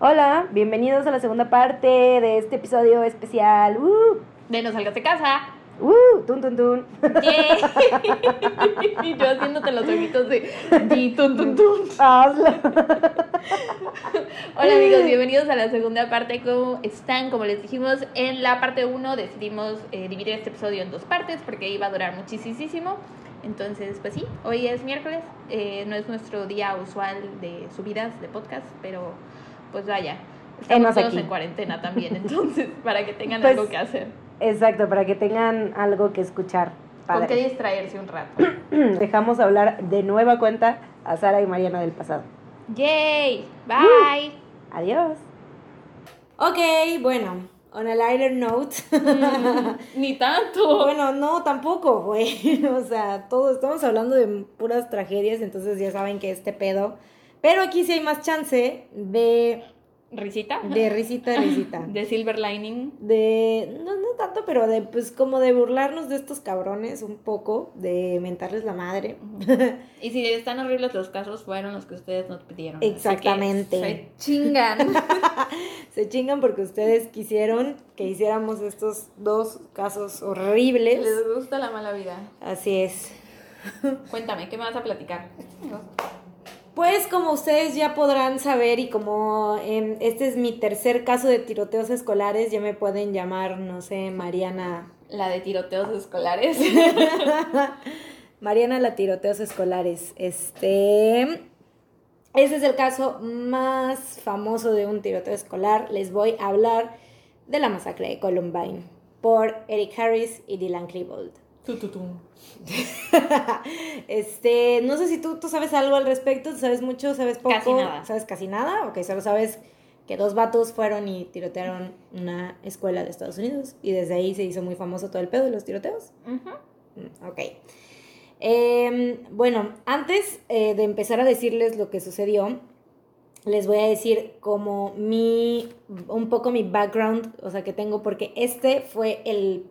Hola, bienvenidos a la segunda parte de este episodio especial. ¡Uh! De No salgas de casa. ¡Uh! ¡Tun, tun, tun! ¡Yay! y yo haciéndote los ojitos de di, tun, tun, tun. Hazlo. Hola amigos, bienvenidos a la segunda parte. ¿Cómo están? Como les dijimos, en la parte 1 decidimos eh, dividir este episodio en dos partes porque iba a durar muchísimo. Entonces, pues sí, hoy es miércoles, eh, no es nuestro día usual de subidas de podcast, pero pues vaya, estamos todos aquí. en cuarentena también, entonces, para que tengan Pues, algo que hacer, Exacto, para que tengan algo que escuchar. con qué Padre. distraerse un rato. Dejamos hablar de nueva cuenta a Sara y Mariana del pasado. ¡Yay! ¡Bye! Adiós. Ok, bueno, on a lighter note. Ni tanto. Bueno, no, tampoco, güey. O sea, todos estamos hablando de puras tragedias, entonces ya saben que este pedo. Pero aquí sí hay más chance de, ¿Risita? de risita, risita. De Silver Lining. De, no, no tanto, pero de, pues como de burlarnos de estos cabrones un poco, de mentarles la madre. Y si están horribles los casos, fueron los que ustedes nos pidieron. Así que Exactamente. se chingan. Se chingan porque ustedes quisieron que hiciéramos estos dos casos horribles. Les gusta la mala vida. Así es. Cuéntame, ¿qué me vas a platicar? Pues como ustedes ya podrán saber y como em, este es mi tercer caso de tiroteos escolares, ya me pueden llamar, no sé, Mariana. La de tiroteos escolares. Mariana la tiroteos escolares. Este, ese es el caso más famoso de un tiroteo escolar. Les voy a hablar de la masacre de Columbine por Eric Harris y Dylan Klebold. Este, no sé si tú, tú sabes algo al respecto, ¿Tú sabes mucho, sabes poco, Casi nada. sabes casi nada, ok, solo sabes que dos vatos fueron y tirotearon una escuela de Estados Unidos y desde ahí se hizo muy famoso todo el pedo de los tiroteos. Mm, Ok. Em, bueno, antes eh, de empezar a decirles lo que sucedió, les voy a decir como mi, un poco mi background, o sea, que tengo, porque este fue el,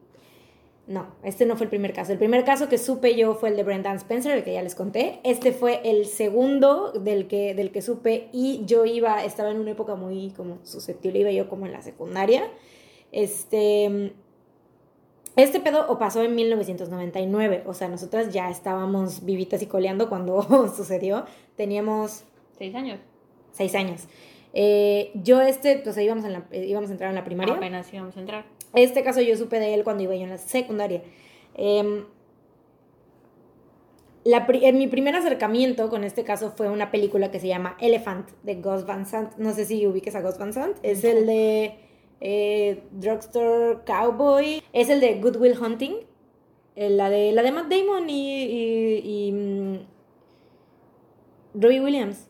no, este no fue el primer caso. El primer caso que supe yo fue el de Brendan Spencer, el que ya les conté. Este fue el segundo del que, del que supe y yo iba, estaba en una época muy como susceptible, iba yo como en la secundaria. Este, este pedo o pasó en 1999, o sea, nosotras ya estábamos vivitas y coleando cuando sucedió. Teníamos Seis años. seis años. Eh, yo este, pues íbamos, en la, eh, íbamos a entrar en la primaria. Apenas íbamos a entrar. Este caso yo supe de él cuando iba yo en la secundaria. Em, la en mi primer acercamiento con este caso fue una película que se llama Elephant de Gus Van Sant. No sé si ubiques a Gus Van Sant. Es el de eh, Drugstore Cowboy. Es el de Good Will Hunting. Eh, la, de, la de Matt Damon y, y, y, mm, Robbie Williams.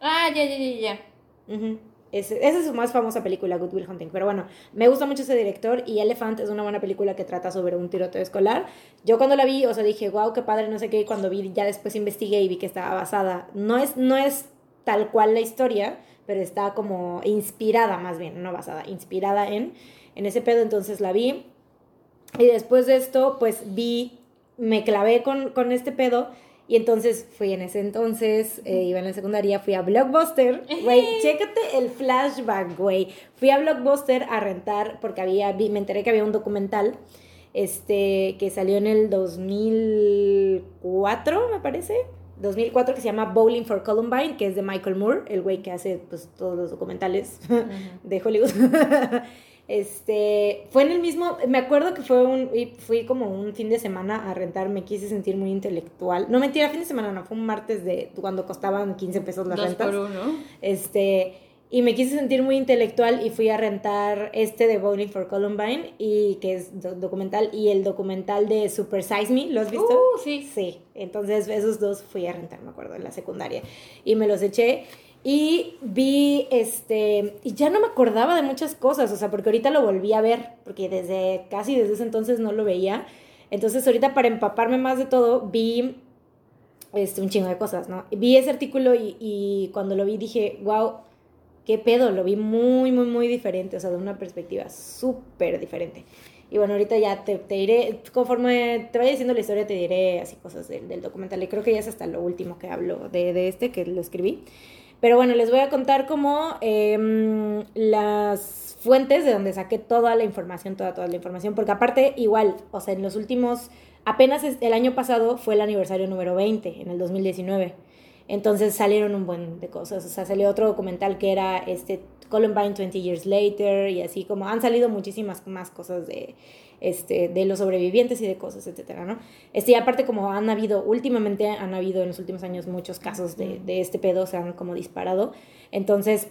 Ah, ya, ya, ya, ya. Ujú. Ese- esa es su más famosa película, Good Will Hunting. Pero bueno, me gusta mucho ese director y Elephant es una buena película que trata sobre un tiroteo escolar. Yo cuando la vi, o sea, dije, wow, qué padre, no sé qué. Y cuando vi, ya después investigué y vi que estaba basada. No es, no es tal cual la historia, pero está como inspirada más bien, no basada, inspirada en, en ese pedo. Entonces la vi. Y después de esto, pues vi, me clavé con, con este pedo. Y entonces fui en ese entonces, eh, iba en la secundaria, fui a Blockbuster. Güey, chécate el flashback, güey. Fui a Blockbuster a rentar porque había, vi- me enteré que había un documental este, que salió en el 2004, me parece. 2004 que se llama Bowling for Columbine, que es de Michael Moore, el güey que hace pues, todos los documentales de Hollywood. Este, fue en el mismo, me acuerdo que fue un, fui como un fin de semana a rentar, me quise sentir muy intelectual. No, mentira, fin de semana no, fue un martes de cuando costaban 15 pesos las Dos rentas. por uno. Este, y me quise sentir muy intelectual y fui a rentar este de Bowling for Columbine, y que es do- documental, y el documental de Super Size Me, ¿lo has visto? Uh, sí. Sí, entonces esos dos fui a rentar, me acuerdo, en la secundaria. Y me los eché y vi, este, y ya no me acordaba de muchas cosas, o sea, porque ahorita lo volví a ver, porque desde, casi desde ese entonces no lo veía. Entonces ahorita para empaparme más de todo, vi este, un chingo de cosas, ¿no? Vi ese artículo y, cuando lo vi dije, wow, qué pedo, lo vi muy, muy, muy diferente, o sea, de una perspectiva súper diferente. Y bueno, ahorita ya te, te diré, conforme te vaya diciendo la historia, te diré así cosas del, del documental. Y creo que ya es hasta lo último que hablo de, de este, que lo escribí. Pero bueno, les voy a contar como em, las fuentes de donde saqué toda la información, toda, toda la información, porque aparte igual, o sea, en los últimos, apenas el año pasado fue el aniversario número 20, en el 2019. Entonces salieron un buen de cosas, o sea, salió otro documental que era este Columbine 20 Years Later y así como han salido muchísimas más cosas de, este, de los sobrevivientes y de cosas, etcétera, ¿no? Este, y aparte como han habido, últimamente han habido en los últimos años muchos casos de, de este pedo, se han como disparado, entonces,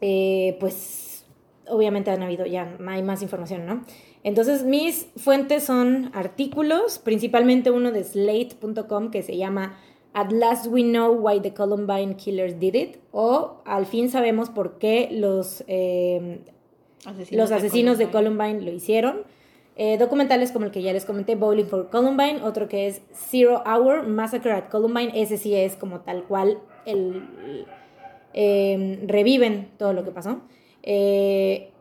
eh, pues, obviamente han habido, ya hay más información, ¿no? Entonces, mis fuentes son artículos, principalmente uno de slate.com que se llama At Last We Know Why the Columbine Killers Did It, o Al fin sabemos por qué los, eh, los asesinos de Columbine lo hicieron. Eh, documentales como el que ya les comenté, Bowling for Columbine, otro que es Zero Hour, Massacre at Columbine, ese sí es como tal cual el, em, reviven todo lo que pasó. Eh,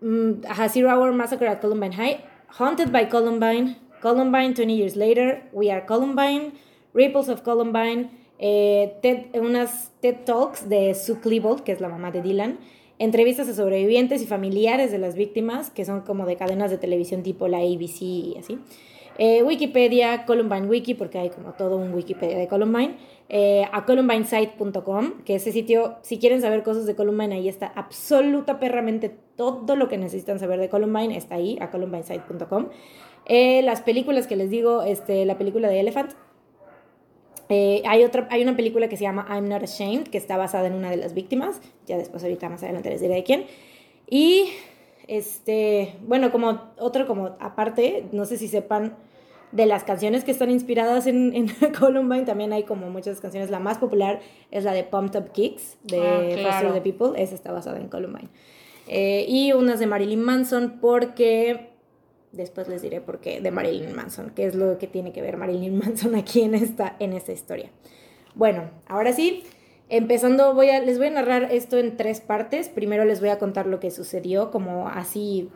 mm, Zero Hour, Massacre at Columbine High, Haunted by Columbine, Columbine 20 Years Later, We Are Columbine, Ripples of Columbine, eh, unas TED Talks de Sue Klebold, que es la mamá de Dylan, entrevistas a sobrevivientes y familiares de las víctimas, que son como de cadenas de televisión tipo la ABC y así. Eh, Wikipedia, Columbine Wiki, porque hay como todo un Wikipedia de Columbine. Eh, a columbinesite.com, que ese sitio, si quieren saber cosas de Columbine, ahí está absoluta perramente todo lo que necesitan saber de Columbine, está ahí, a columbinesite.com. Eh, las películas que les digo, este, la película de Elephant, eh, hay, otra, hay una película que se llama I'm Not Ashamed, que está basada en una de las víctimas. Ya después, ahorita más adelante les diré de quién. Y, este, bueno, como otro, como aparte, no sé si sepan de las canciones que están inspiradas en, en Columbine, también hay como muchas canciones. La más popular es la de Pumped Up Kicks, de ah, Foster the People. Esa está basada en Columbine. Eh, y unas de Marilyn Manson, porque Después les diré por qué de Marilyn Manson, qué es lo que tiene que ver Marilyn Manson aquí en esta, en esta historia. Bueno, ahora sí, empezando, voy a, les voy a narrar esto en tres partes. Primero les voy a contar lo que sucedió, como así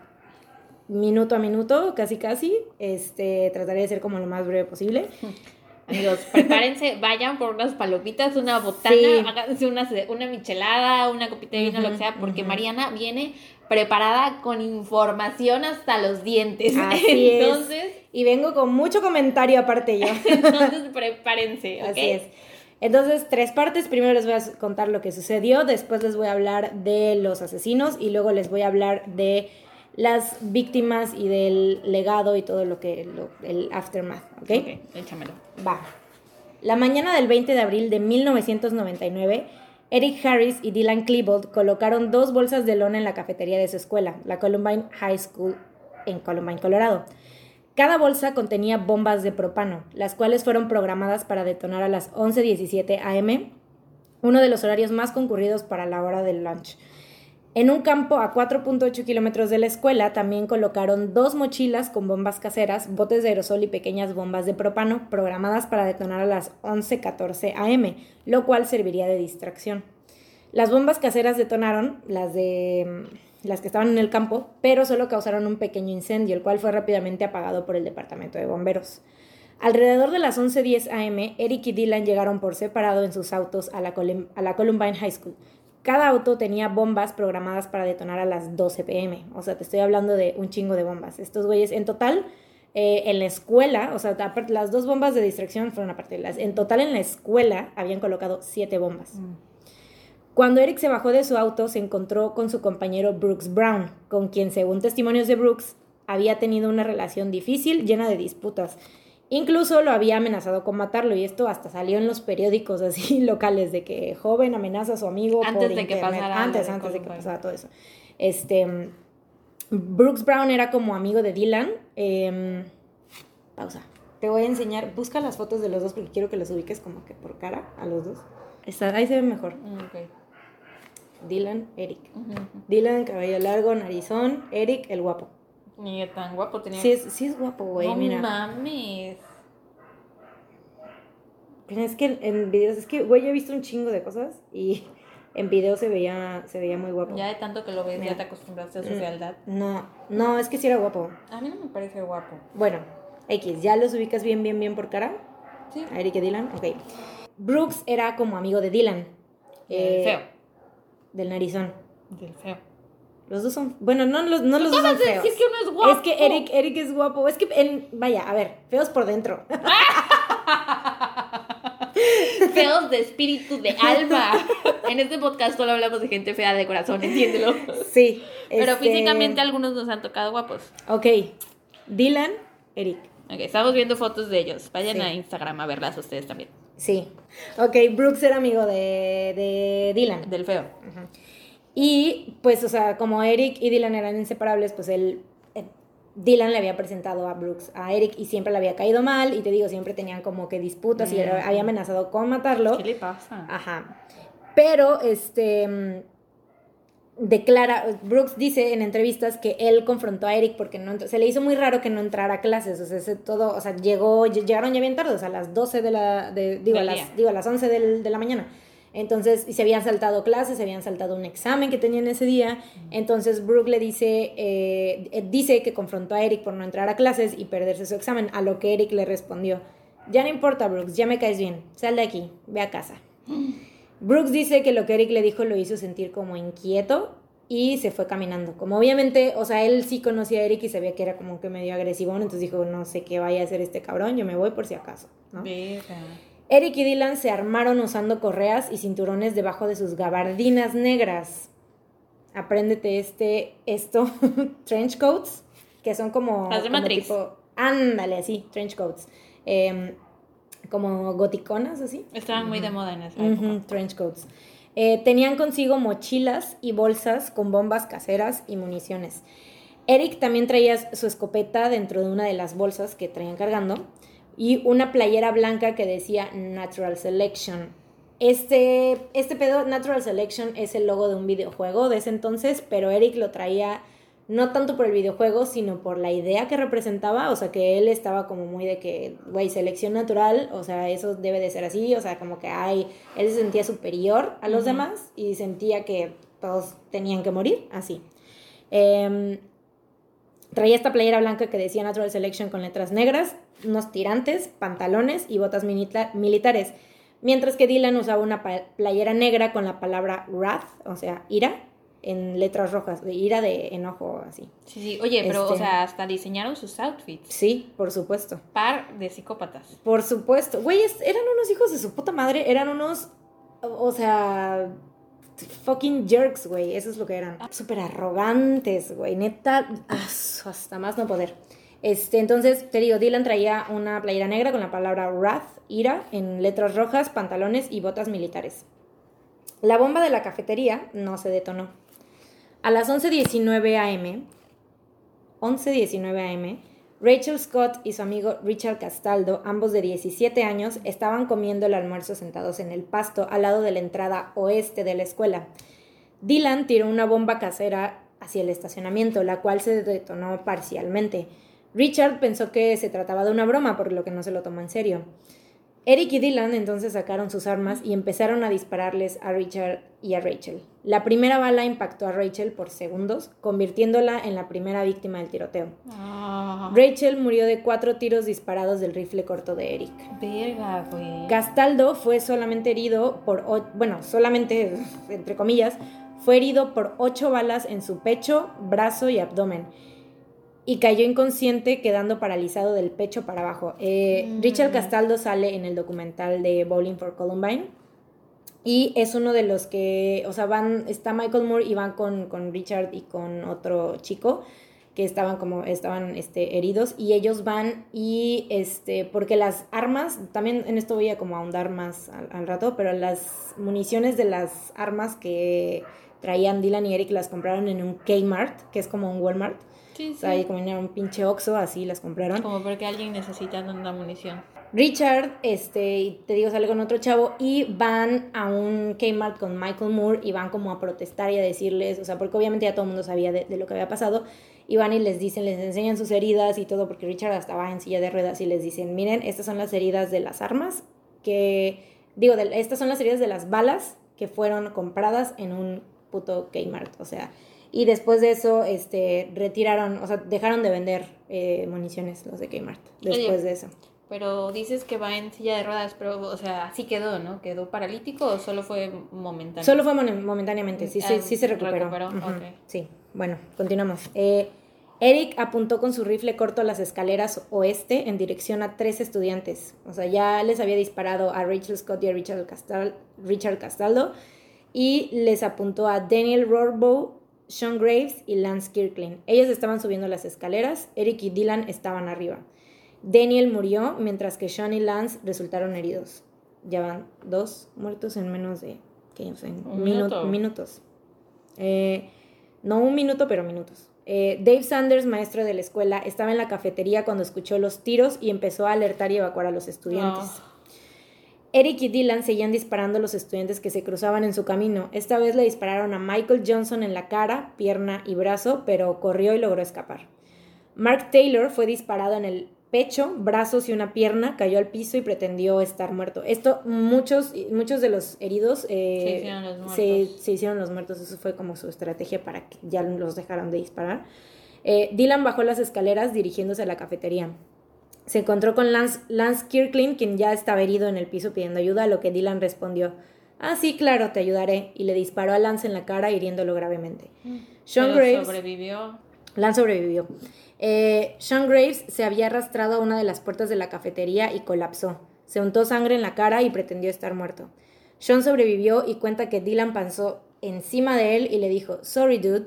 minuto a minuto, casi casi. Este, trataré de ser como lo más breve posible. Amigos, prepárense, vayan por unas palomitas, una botana, háganse una, una michelada, una copita de vino, lo que sea, porque Mariana viene preparada con información hasta los dientes. entonces, Y vengo con mucho comentario aparte yo. entonces prepárense. Así es. Entonces, tres partes. Primero les voy a contar lo que sucedió, después les voy a hablar de los asesinos y luego les voy a hablar de las víctimas y del legado y todo lo que, el aftermath, ¿ok? Ok, échamelo. Va. La mañana del 20 de abril de 1999 Eric Harris y Dylan Klebold colocaron dos bolsas de lona en la cafetería de su escuela, la Columbine High School en Columbine, Colorado. Cada bolsa contenía bombas de propano, las cuales fueron programadas para detonar a las 11.17 am, uno de los horarios más concurridos para la hora del lunch. En un campo a 4.8 kilómetros de la escuela también colocaron dos mochilas con bombas caseras, botes de aerosol y pequeñas bombas de propano programadas para detonar a las 11.14 am, lo cual serviría de distracción. Las bombas caseras detonaron, las de mm, las que estaban en el campo, pero solo causaron un pequeño incendio, el cual fue rápidamente apagado por el departamento de bomberos. Alrededor de las 11.10 am, Eric y Dylan llegaron por separado en sus autos a la, a la Columbine High School cada auto tenía bombas programadas para detonar a las 12 pm. O sea, te estoy hablando de un chingo de bombas. Estos güeyes, en total, eh, en la escuela, o sea, las dos bombas de distracción fueron aparte. Las, en total, en la escuela habían colocado siete bombas. Mm. Cuando Eric se bajó de su auto, se encontró con su compañero Brooks Brown, con quien, según testimonios de Brooks, había tenido una relación difícil, llena de disputas. Incluso lo había amenazado con matarlo y esto hasta salió en los periódicos así locales de que joven amenaza a su amigo antes de que pasara antes antes de que pasara todo eso. Este Brooks Brown era como amigo de Dylan. Em, pausa. Te voy a enseñar, busca las fotos de los dos porque quiero que los ubiques como que por cara a los dos. ahí se ve mejor. Mm, Dylan, Eric. Dylan, cabello largo, narizón, Eric, el guapo. Ni tan guapo tenía. Sí es, sí es guapo, güey, no mira. mames. Pero es que en videos, es que, güey, he visto un chingo de cosas y en videos se veía, se veía muy guapo. Ya de tanto que lo ves, ya te acostumbraste a su mm, fealdad. No, no, es que sí era guapo. A mí no me parece guapo. Bueno, X, ¿ya los ubicas bien, bien, bien por cara? Sí. A Eric y Dylan, ok. Brooks era como amigo de Dylan. Eh, feo. Del narizón. Del feo. Los dos son. Bueno, no, los, no los dos son feos. decir que uno es guapo. Es que Eric, Eric es guapo. Es que, en, vaya, a ver, feos por dentro. Feos de espíritu, de alma. En este podcast solo hablamos de gente fea de corazón, entiéndelo. Sí. Pero este, físicamente algunos nos han tocado guapos. Ok. Dylan, Eric. Ok, estamos viendo fotos de ellos. Vayan Sí. a Instagram a verlas ustedes también. Sí. Ok, Brooks era amigo de, de Dylan. Del feo. Ajá. Y pues, o sea, como Eric y Dylan eran inseparables, pues él, eh, Dylan le había presentado a Brooks a Eric y siempre le había caído mal y te digo, siempre tenían como que disputas y Mm. él había amenazado con matarlo. ¿Qué le pasa? Ajá. Pero, este, mm, declara, Brooks dice en entrevistas que él confrontó a Eric porque no, se le hizo muy raro que no entrara a clases, o sea, ese todo, o sea, llegó, ll- llegaron ya bien tarde, o sea, a las 12 de la, de, digo, a las, digo, a las 11 del- de la mañana. Entonces, y se habían saltado clases, se habían saltado un examen que tenían ese día. Entonces, Brooke le dice, eh, eh, dice que confrontó a Eric por no entrar a clases y perderse su examen, a lo que Eric le respondió, ya no importa, Brooks, ya me caes bien, sal de aquí, ve a casa. Brooks dice que lo que Eric le dijo lo hizo sentir como inquieto y se fue caminando. Como obviamente, o sea, él sí conocía a Eric y sabía que era como que medio agresivón, entonces dijo, no sé qué vaya a hacer este cabrón, yo me voy por si acaso, ¿no? Eric y Dylan se armaron usando correas y cinturones debajo de sus gabardinas negras. Apréndete este, esto, trench coats, que son como... Las de como Matrix. tipo- ándale, así, trench coats. Em, como goticonas, así. Estaban muy de moda en esa trench coats. Eh, tenían consigo mochilas y bolsas con bombas caseras y municiones. Eric también traía su escopeta dentro de una de las bolsas que traían cargando y una playera blanca que decía Natural Selection. Este, este pedo, Natural Selection, es el logo de un videojuego de ese entonces, pero Eric lo traía no tanto por el videojuego, sino por la idea que representaba, o sea, que él estaba como muy de que, güey, selección natural, o sea, eso debe de ser así, o sea, como que hay, él se sentía superior a los demás y sentía que todos tenían que morir, así. Em, traía esta playera blanca que decía Natural Selection con letras negras, unos tirantes, pantalones y botas milita- militares, mientras que Dylan usaba una playera negra con la palabra wrath, o sea, ira, en letras rojas, de ira de enojo, así. Sí, sí. Oye, pero, o Este- sea, hasta diseñaron sus outfits. Sí, por supuesto. Par de psicópatas. Por supuesto. Güeyes, eran unos hijos de su puta madre. Eran unos. O sea. Fucking jerks, güey. Eso es lo que eran. Súper arrogantes, güey. Neta. ah, Hasta más no poder. Este, entonces, te digo, Dylan traía una playera negra con la palabra wrath, ira, en letras rojas, pantalones y botas militares. La bomba de la cafetería no se detonó. A las 11.19 am, 11.19 am, Rachel Scott y su amigo Richard Castaldo, ambos de 17 años, estaban comiendo el almuerzo sentados en el pasto al lado de la entrada oeste de la escuela. Dylan tiró una bomba casera hacia el estacionamiento, la cual se detonó parcialmente. Richard pensó que se trataba de una broma, por lo que no se lo tomó en serio. Eric y Dylan entonces sacaron sus armas y empezaron a dispararles a Richard y a Rachel. La primera bala impactó a Rachel por segundos, convirtiéndola en la primera víctima del tiroteo. Ah, Rachel murió de cuatro tiros disparados del rifle corto de Eric. verga, güey. Castaldo fue solamente herido por, bueno, solamente, entre comillas, fue herido por ocho balas en su pecho, brazo y abdomen. Y cayó inconsciente, quedando paralizado del pecho para abajo. Eh, Mm. Richard Castaldo sale en el documental de Bowling for Columbine. Y es uno de los que, o sea, van, está Michael Moore y van con, con Richard y con otro chico que estaban como, estaban este, heridos y ellos van y, este, porque las armas, también en esto voy a como ahondar más al, al rato, pero las municiones de las armas que traían Dylan y Eric las compraron en un Kmart, que es como un Walmart, Sí, o sí. sea, ahí como en un pinche Oxxo, así las compraron. Como porque alguien necesita una munición. Richard, este, te digo, sale con otro chavo y van a un Kmart con Michael Moore y van como a protestar y a decirles, o sea, porque obviamente ya todo el mundo sabía de, de lo que había pasado, y van y les dicen, les enseñan sus heridas y todo, porque Richard estaba en silla de ruedas y les dicen, miren, estas son las heridas de las armas, que, digo, de- estas son las heridas de las balas que fueron compradas en un puto Kmart, o sea, y después de eso, este, retiraron, o sea, dejaron de vender eh, municiones los de Kmart, después Oye, de eso. Pero dices que va en silla de ruedas, pero, o sea, así quedó, ¿no? ¿Quedó paralítico o solo fue momentáneo? Solo fue momentáneamente, sí, sí, Ah, sí se recuperó. recuperó, ok. Sí, bueno, continuamos. Eh, Eric apuntó con su rifle corto a las escaleras oeste en dirección a tres estudiantes. O sea, ya les había disparado a Rachel Scott y a Richard, Castal- Richard Castaldo. Y les apuntó a Daniel Rorbo, Sean Graves y Lance Kirkland. Ellos estaban subiendo las escaleras, Eric y Dylan estaban arriba. Daniel murió, mientras que Sean y Lance resultaron heridos. Ya van dos muertos en menos de, ¿qué? O sea, en Un minu- minuto. minutos. Eh, no un minuto, pero minutos. Eh, Dave Sanders, maestro de la escuela, estaba en la cafetería cuando escuchó los tiros y empezó a alertar y evacuar a los estudiantes. Eric y Dylan seguían disparando a los estudiantes que se cruzaban en su camino. Esta vez le dispararon a Michael Johnson en la cara, pierna y brazo, pero corrió y logró escapar. Mark Taylor fue disparado en el pecho, brazos y una pierna, cayó al piso y pretendió estar muerto. Esto, muchos, muchos de los heridos eh, Se hicieron los se- muertos. se hicieron los muertos. Eso fue como su estrategia para que ya los dejaran de disparar. Eh, Dylan bajó las escaleras dirigiéndose a la cafetería. Se encontró con Lance, Lance Kirkland, quien ya estaba herido en el piso pidiendo ayuda, a lo que Dylan respondió, ah, sí, claro, te ayudaré, y le disparó a Lance en la cara hiriéndolo gravemente. Sean Pero Graves, sobrevivió. Lance sobrevivió. Eh, Sean Graves se había arrastrado a una de las puertas de la cafetería y colapsó. Se untó sangre en la cara y pretendió estar muerto. Sean sobrevivió y cuenta que Dylan pasó encima de él y le dijo, sorry dude.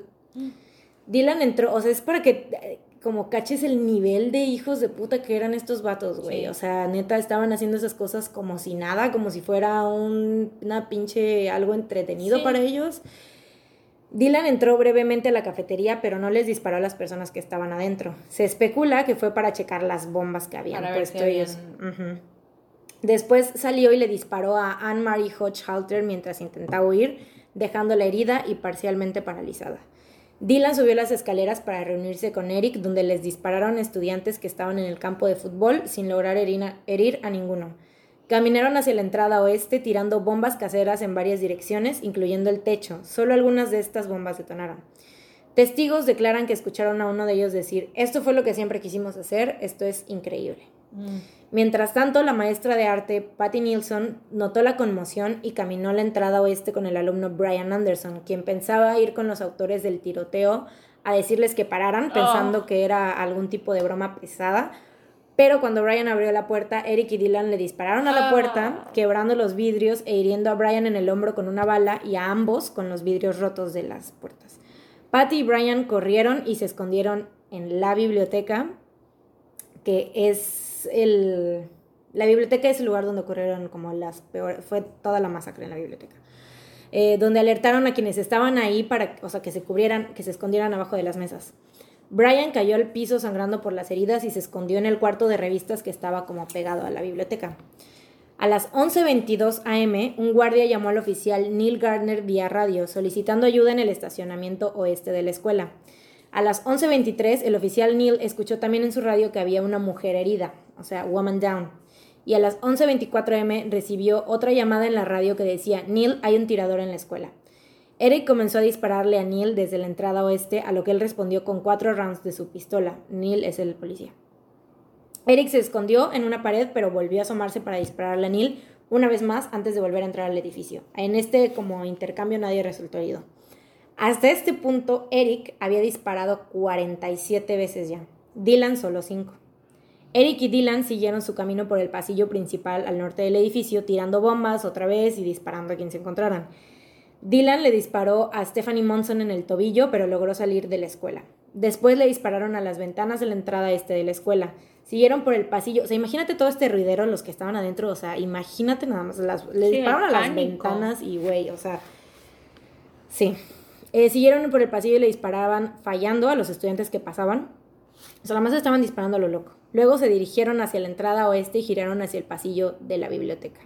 Dylan entró, o sea, es para que como caches el nivel de hijos de puta que eran estos vatos, güey. Sí. O sea, neta, estaban haciendo esas cosas como si nada, como si fuera un, una pinche algo entretenido Sí. para ellos. Dylan entró brevemente a la cafetería, pero no les disparó a las personas que estaban adentro. Se especula que fue para checar las bombas que habían Para puesto ellos. Después salió y le disparó a Anne-Marie Hodge-Halter mientras intentaba huir, dejándola herida y parcialmente paralizada. Dylan subió las escaleras para reunirse con Eric, donde les dispararon estudiantes que estaban en el campo de fútbol sin lograr herir a ninguno. Caminaron hacia la entrada oeste tirando bombas caseras en varias direcciones, incluyendo el techo. Solo algunas de estas bombas detonaron. Testigos declaran que escucharon a uno de ellos decir, esto fue lo que siempre quisimos hacer, esto es increíble. Mm. Mientras tanto, la maestra de arte, Patty Nilsson, notó la conmoción y caminó a la entrada oeste con el alumno Brian Anderson, quien pensaba ir con los autores del tiroteo a decirles que pararan, pensando Oh. que era algún tipo de broma pesada. Pero cuando Brian abrió la puerta, Eric y Dylan le dispararon a la Ah. puerta, quebrando los vidrios e hiriendo a Brian en el hombro con una bala y a ambos con los vidrios rotos de las puertas. Patty y Brian corrieron y se escondieron en la biblioteca, que es el... La biblioteca es el lugar donde ocurrieron como las peores... Fue toda la masacre en la biblioteca. Eh, donde alertaron a quienes estaban ahí para, o sea, que se cubrieran, que se escondieran abajo de las mesas. Brian cayó al piso sangrando por las heridas y se escondió en el cuarto de revistas que estaba como pegado a la biblioteca. A las 11.22 am, un guardia llamó al oficial Neil Gardner vía radio solicitando ayuda en el estacionamiento oeste de la escuela. A las 11.23, el oficial Neil escuchó también en su radio que había una mujer herida, o sea, woman down. Y a las 11.24 am recibió otra llamada en la radio que decía, Neil, hay un tirador en la escuela. Eric comenzó a dispararle a Neil desde la entrada oeste, a lo que él respondió con cuatro rounds de su pistola. Neil es el policía. Eric se escondió en una pared, pero volvió a asomarse para dispararle a Neil una vez más antes de volver a entrar al edificio. En este como intercambio nadie resultó herido. Hasta este punto, Eric había disparado 47 veces ya. Dylan solo 5. Eric y Dylan siguieron su camino por el pasillo principal al norte del edificio, tirando bombas otra vez y disparando a quien se encontraran. Dylan le disparó a Stephanie Monson en el tobillo, pero logró salir de la escuela. Después le dispararon a las ventanas de la entrada este de la escuela. Siguieron por el pasillo. O sea, imagínate todo este ruidero, los que estaban adentro. O sea, imagínate nada más. Las, le Sí, dispararon a las ventanas y, güey, o sea. Sí. Eh, siguieron por el pasillo y le disparaban fallando a los estudiantes que pasaban. O sea, más estaban disparando a lo loco. Luego se dirigieron hacia la entrada oeste y giraron hacia el pasillo de la biblioteca.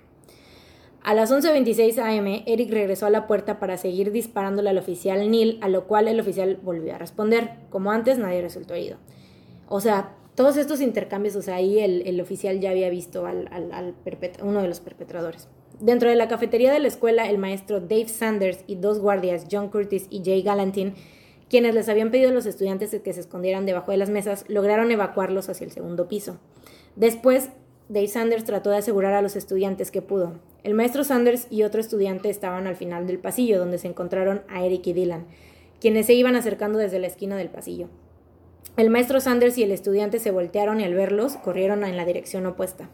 A las 11.26 am, Eric regresó a la puerta para seguir disparándole al oficial Neil, a lo cual el oficial volvió a responder. Como antes, nadie resultó herido. O sea, todos estos intercambios, o sea, ahí el, el oficial ya había visto al, al, al uno de los perpetradores. Dentro de la cafetería de la escuela, el maestro Dave Sanders y dos guardias, John Curtis y Jay Galantin, quienes les habían pedido a los estudiantes que se escondieran debajo de las mesas, lograron evacuarlos hacia el segundo piso. Después, Dave Sanders trató de asegurar a los estudiantes que pudo. El maestro Sanders y otro estudiante estaban al final del pasillo, donde se encontraron a Eric y Dylan, quienes se iban acercando desde la esquina del pasillo. El maestro Sanders y el estudiante se voltearon y al verlos corrieron en la dirección opuesta.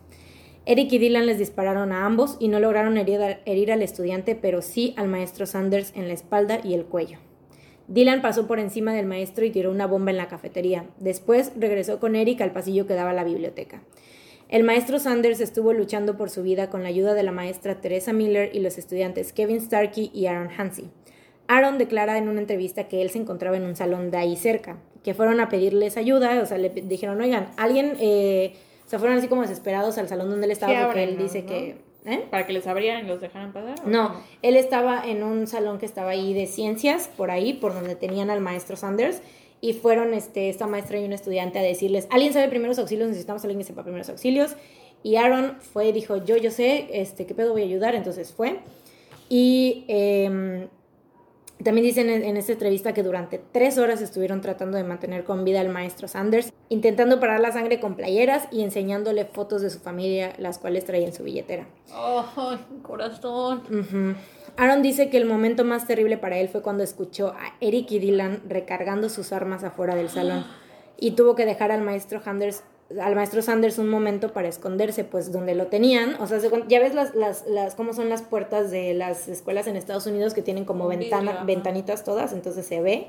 Eric y Dylan les dispararon a ambos y no lograron herir, al estudiante, pero sí al maestro Sanders en la espalda y el cuello. Dylan pasó por encima del maestro y tiró una bomba en la cafetería. Después regresó con Eric al pasillo que daba a la biblioteca. El maestro Sanders estuvo luchando por su vida con la ayuda de la maestra Teresa Miller y los estudiantes Kevin Starkey y Aaron Hansi. Aaron declara en una entrevista que él se encontraba en un salón de ahí cerca, que fueron a pedirles ayuda, o sea, le dijeron, oigan, alguien, eh, o sea, fueron así como desesperados al salón donde él estaba, porque él dice que... ¿eh? ¿Para que les abrieran y los dejaran pasar? No, él estaba en un salón que estaba ahí de ciencias, por ahí, por donde tenían al maestro Sanders, y fueron este, esta maestra y un estudiante a decirles, ¿alguien sabe primeros auxilios? Necesitamos a alguien que sepa primeros auxilios. Y Aaron fue y dijo, yo, yo sé, este, ¿qué pedo voy a ayudar? Entonces fue. Y eh, también dicen en, esta entrevista que durante tres horas estuvieron tratando de mantener con vida al maestro Sanders, intentando parar la sangre con playeras y enseñándole fotos de su familia, las cuales traía en su billetera. ¡Oh, corazón! Aaron dice que el momento más terrible para él fue cuando escuchó a Eric y Dylan recargando sus armas afuera del salón y tuvo que dejar al maestro Sanders al maestro Sanders un momento para esconderse, pues donde lo tenían, o sea, ya ves las, las, las, cómo son las puertas de las escuelas en Estados Unidos que tienen como ventana, ventanitas todas, entonces se ve,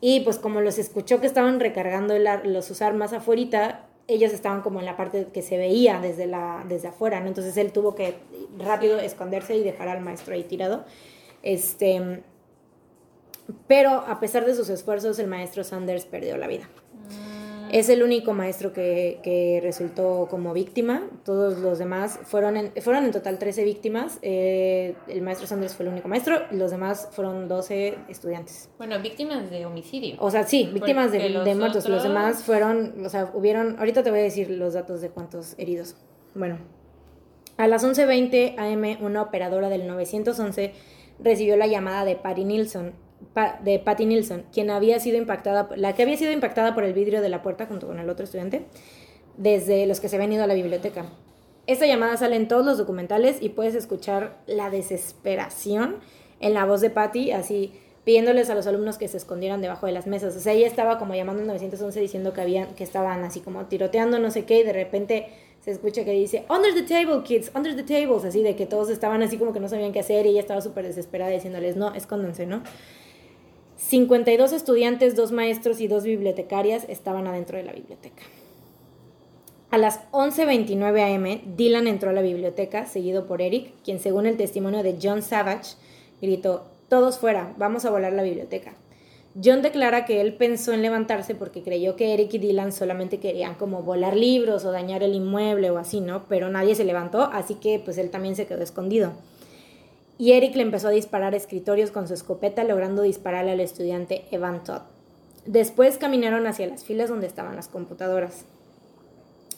y pues como los escuchó que estaban recargando los, sus armas afuera, ellos estaban como en la parte que se veía desde, la, desde afuera, ¿no? Entonces él tuvo que rápido esconderse y dejar al maestro ahí tirado. Este, pero a pesar de sus esfuerzos, el maestro Sanders perdió la vida. Es el único maestro que, resultó como víctima. Todos los demás fueron en, fueron en total 13 víctimas. Eh, el maestro Sanders fue el único maestro. Los demás fueron 12 estudiantes. Bueno, víctimas de homicidio. O sea, sí, víctimas de, muertos. Los demás fueron, o sea, hubieron, ahorita te voy a decir los datos de cuántos heridos. Bueno, a las 11.20 am, una operadora del 911 recibió la llamada de Patty Nilsson, de Patty Nilsson, quien había sido impactada, la que había sido impactada por el vidrio de la puerta junto con el otro estudiante, desde los que se habían ido a la biblioteca. Esta llamada sale en todos los documentales y puedes escuchar la desesperación en la voz de Patty, así pidiéndoles a los alumnos que se escondieran debajo de las mesas. O sea, ella estaba como llamando en 911 diciendo que habían, que estaban así como tiroteando, no sé qué, y de repente se escucha que dice, under the table, kids, under the tables, así de que todos estaban así como que no sabían qué hacer y ella estaba súper desesperada diciéndoles, no, escóndanse, ¿no? 52 estudiantes, dos maestros y dos bibliotecarias estaban adentro de la biblioteca. A las 11.29 am, Dylan entró a la biblioteca, seguido por Eric, quien según el testimonio de John Savage, gritó, todos fuera, vamos a volar la biblioteca. John declara que él pensó en levantarse porque creyó que Eric y Dylan solamente querían como volar libros o dañar el inmueble o así, ¿no? Pero nadie se levantó, así que pues él también se quedó escondido y Eric le empezó a disparar escritorios con su escopeta, logrando dispararle al estudiante Evan Todd. Después caminaron hacia las filas donde estaban las computadoras.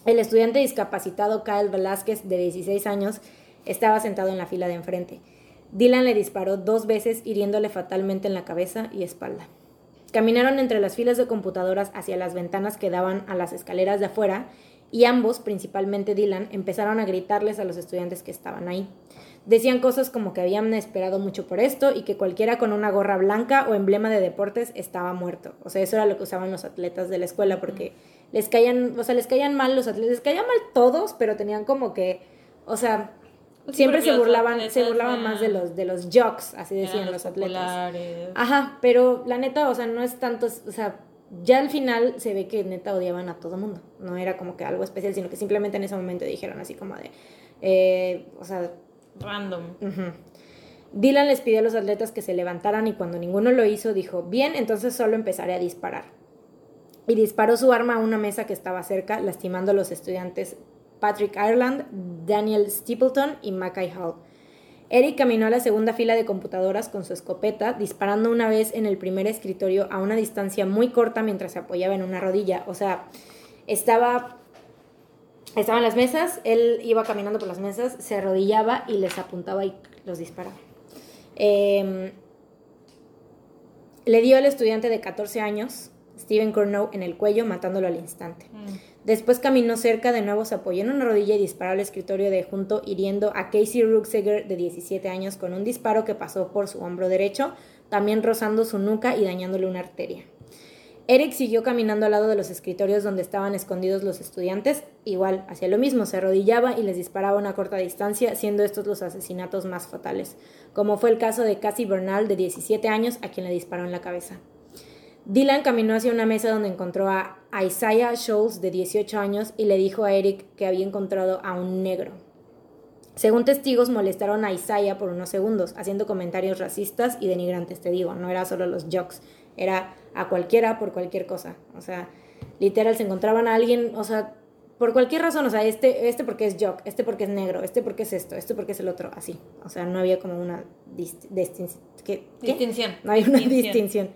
El estudiante discapacitado Kyle Velázquez, de 16 años, estaba sentado en la fila de enfrente. Dylan le disparó dos veces, hiriéndole fatalmente en la cabeza y espalda. Caminaron entre las filas de computadoras hacia las ventanas que daban a las escaleras de afuera y ambos, principalmente Dylan, empezaron a gritarles a los estudiantes que estaban ahí. Decían cosas como que habían esperado mucho por esto y que cualquiera con una gorra blanca o emblema de deportes estaba muerto. O sea, eso era lo que usaban los atletas de la escuela porque les caían, o sea, les caían mal los atletas, les caían mal todos, pero tenían como que, o sea, pues siempre se burlaban, se burlaban más de los de los jocks, así decían los, atletas. Ajá, pero la neta, o sea, no es tanto, o sea, ya al final se ve que neta odiaban a todo mundo. No era como que algo especial, sino que simplemente en ese momento dijeron así como de, eh, o sea, Random. Dylan les pidió a los atletas que se levantaran y cuando ninguno lo hizo dijo, bien, entonces solo empezaré a disparar. Y disparó su arma a una mesa que estaba cerca, lastimando a los estudiantes Patrick Ireland, Daniel Stapleton y Mackay Hall. Eric caminó a la segunda fila de computadoras con su escopeta, disparando una vez en el primer escritorio a una distancia muy corta mientras se apoyaba en una rodilla. O sea, estaba estaban las mesas, él iba caminando por las mesas, se arrodillaba y les apuntaba y los disparaba. Em, le dio al estudiante de 14 años, Stephen Cornow, en el cuello, matándolo al instante. Mm. Después caminó cerca, de nuevo se apoyó en una rodilla y disparó al escritorio de junto, hiriendo a Casey Ruxiger, de 17 años, con un disparo que pasó por su hombro derecho, también rozando su nuca y dañándole una arteria. Eric siguió caminando al lado de los escritorios donde estaban escondidos los estudiantes, igual, hacía lo mismo, se arrodillaba y les disparaba a una corta distancia, siendo estos los asesinatos más fatales, como fue el caso de Cassie Bernal, de 17 años, a quien le disparó en la cabeza. Dylan caminó hacia una mesa donde encontró a Isaiah Scholes, de 18 años, y le dijo a Eric que había encontrado a un negro. Según testigos, molestaron a Isaiah por unos segundos, haciendo comentarios racistas y denigrantes, te digo, no era solo los jokes, era a cualquiera por cualquier cosa. O sea, literal, se encontraban a alguien, o sea, por cualquier razón, o sea, este, este porque es joke, este porque es negro, este porque es esto, este porque es el otro, así. O sea, no había como una dist- distin- ¿qué? ¿Qué? Distinción. No hay una Distinción. distinción.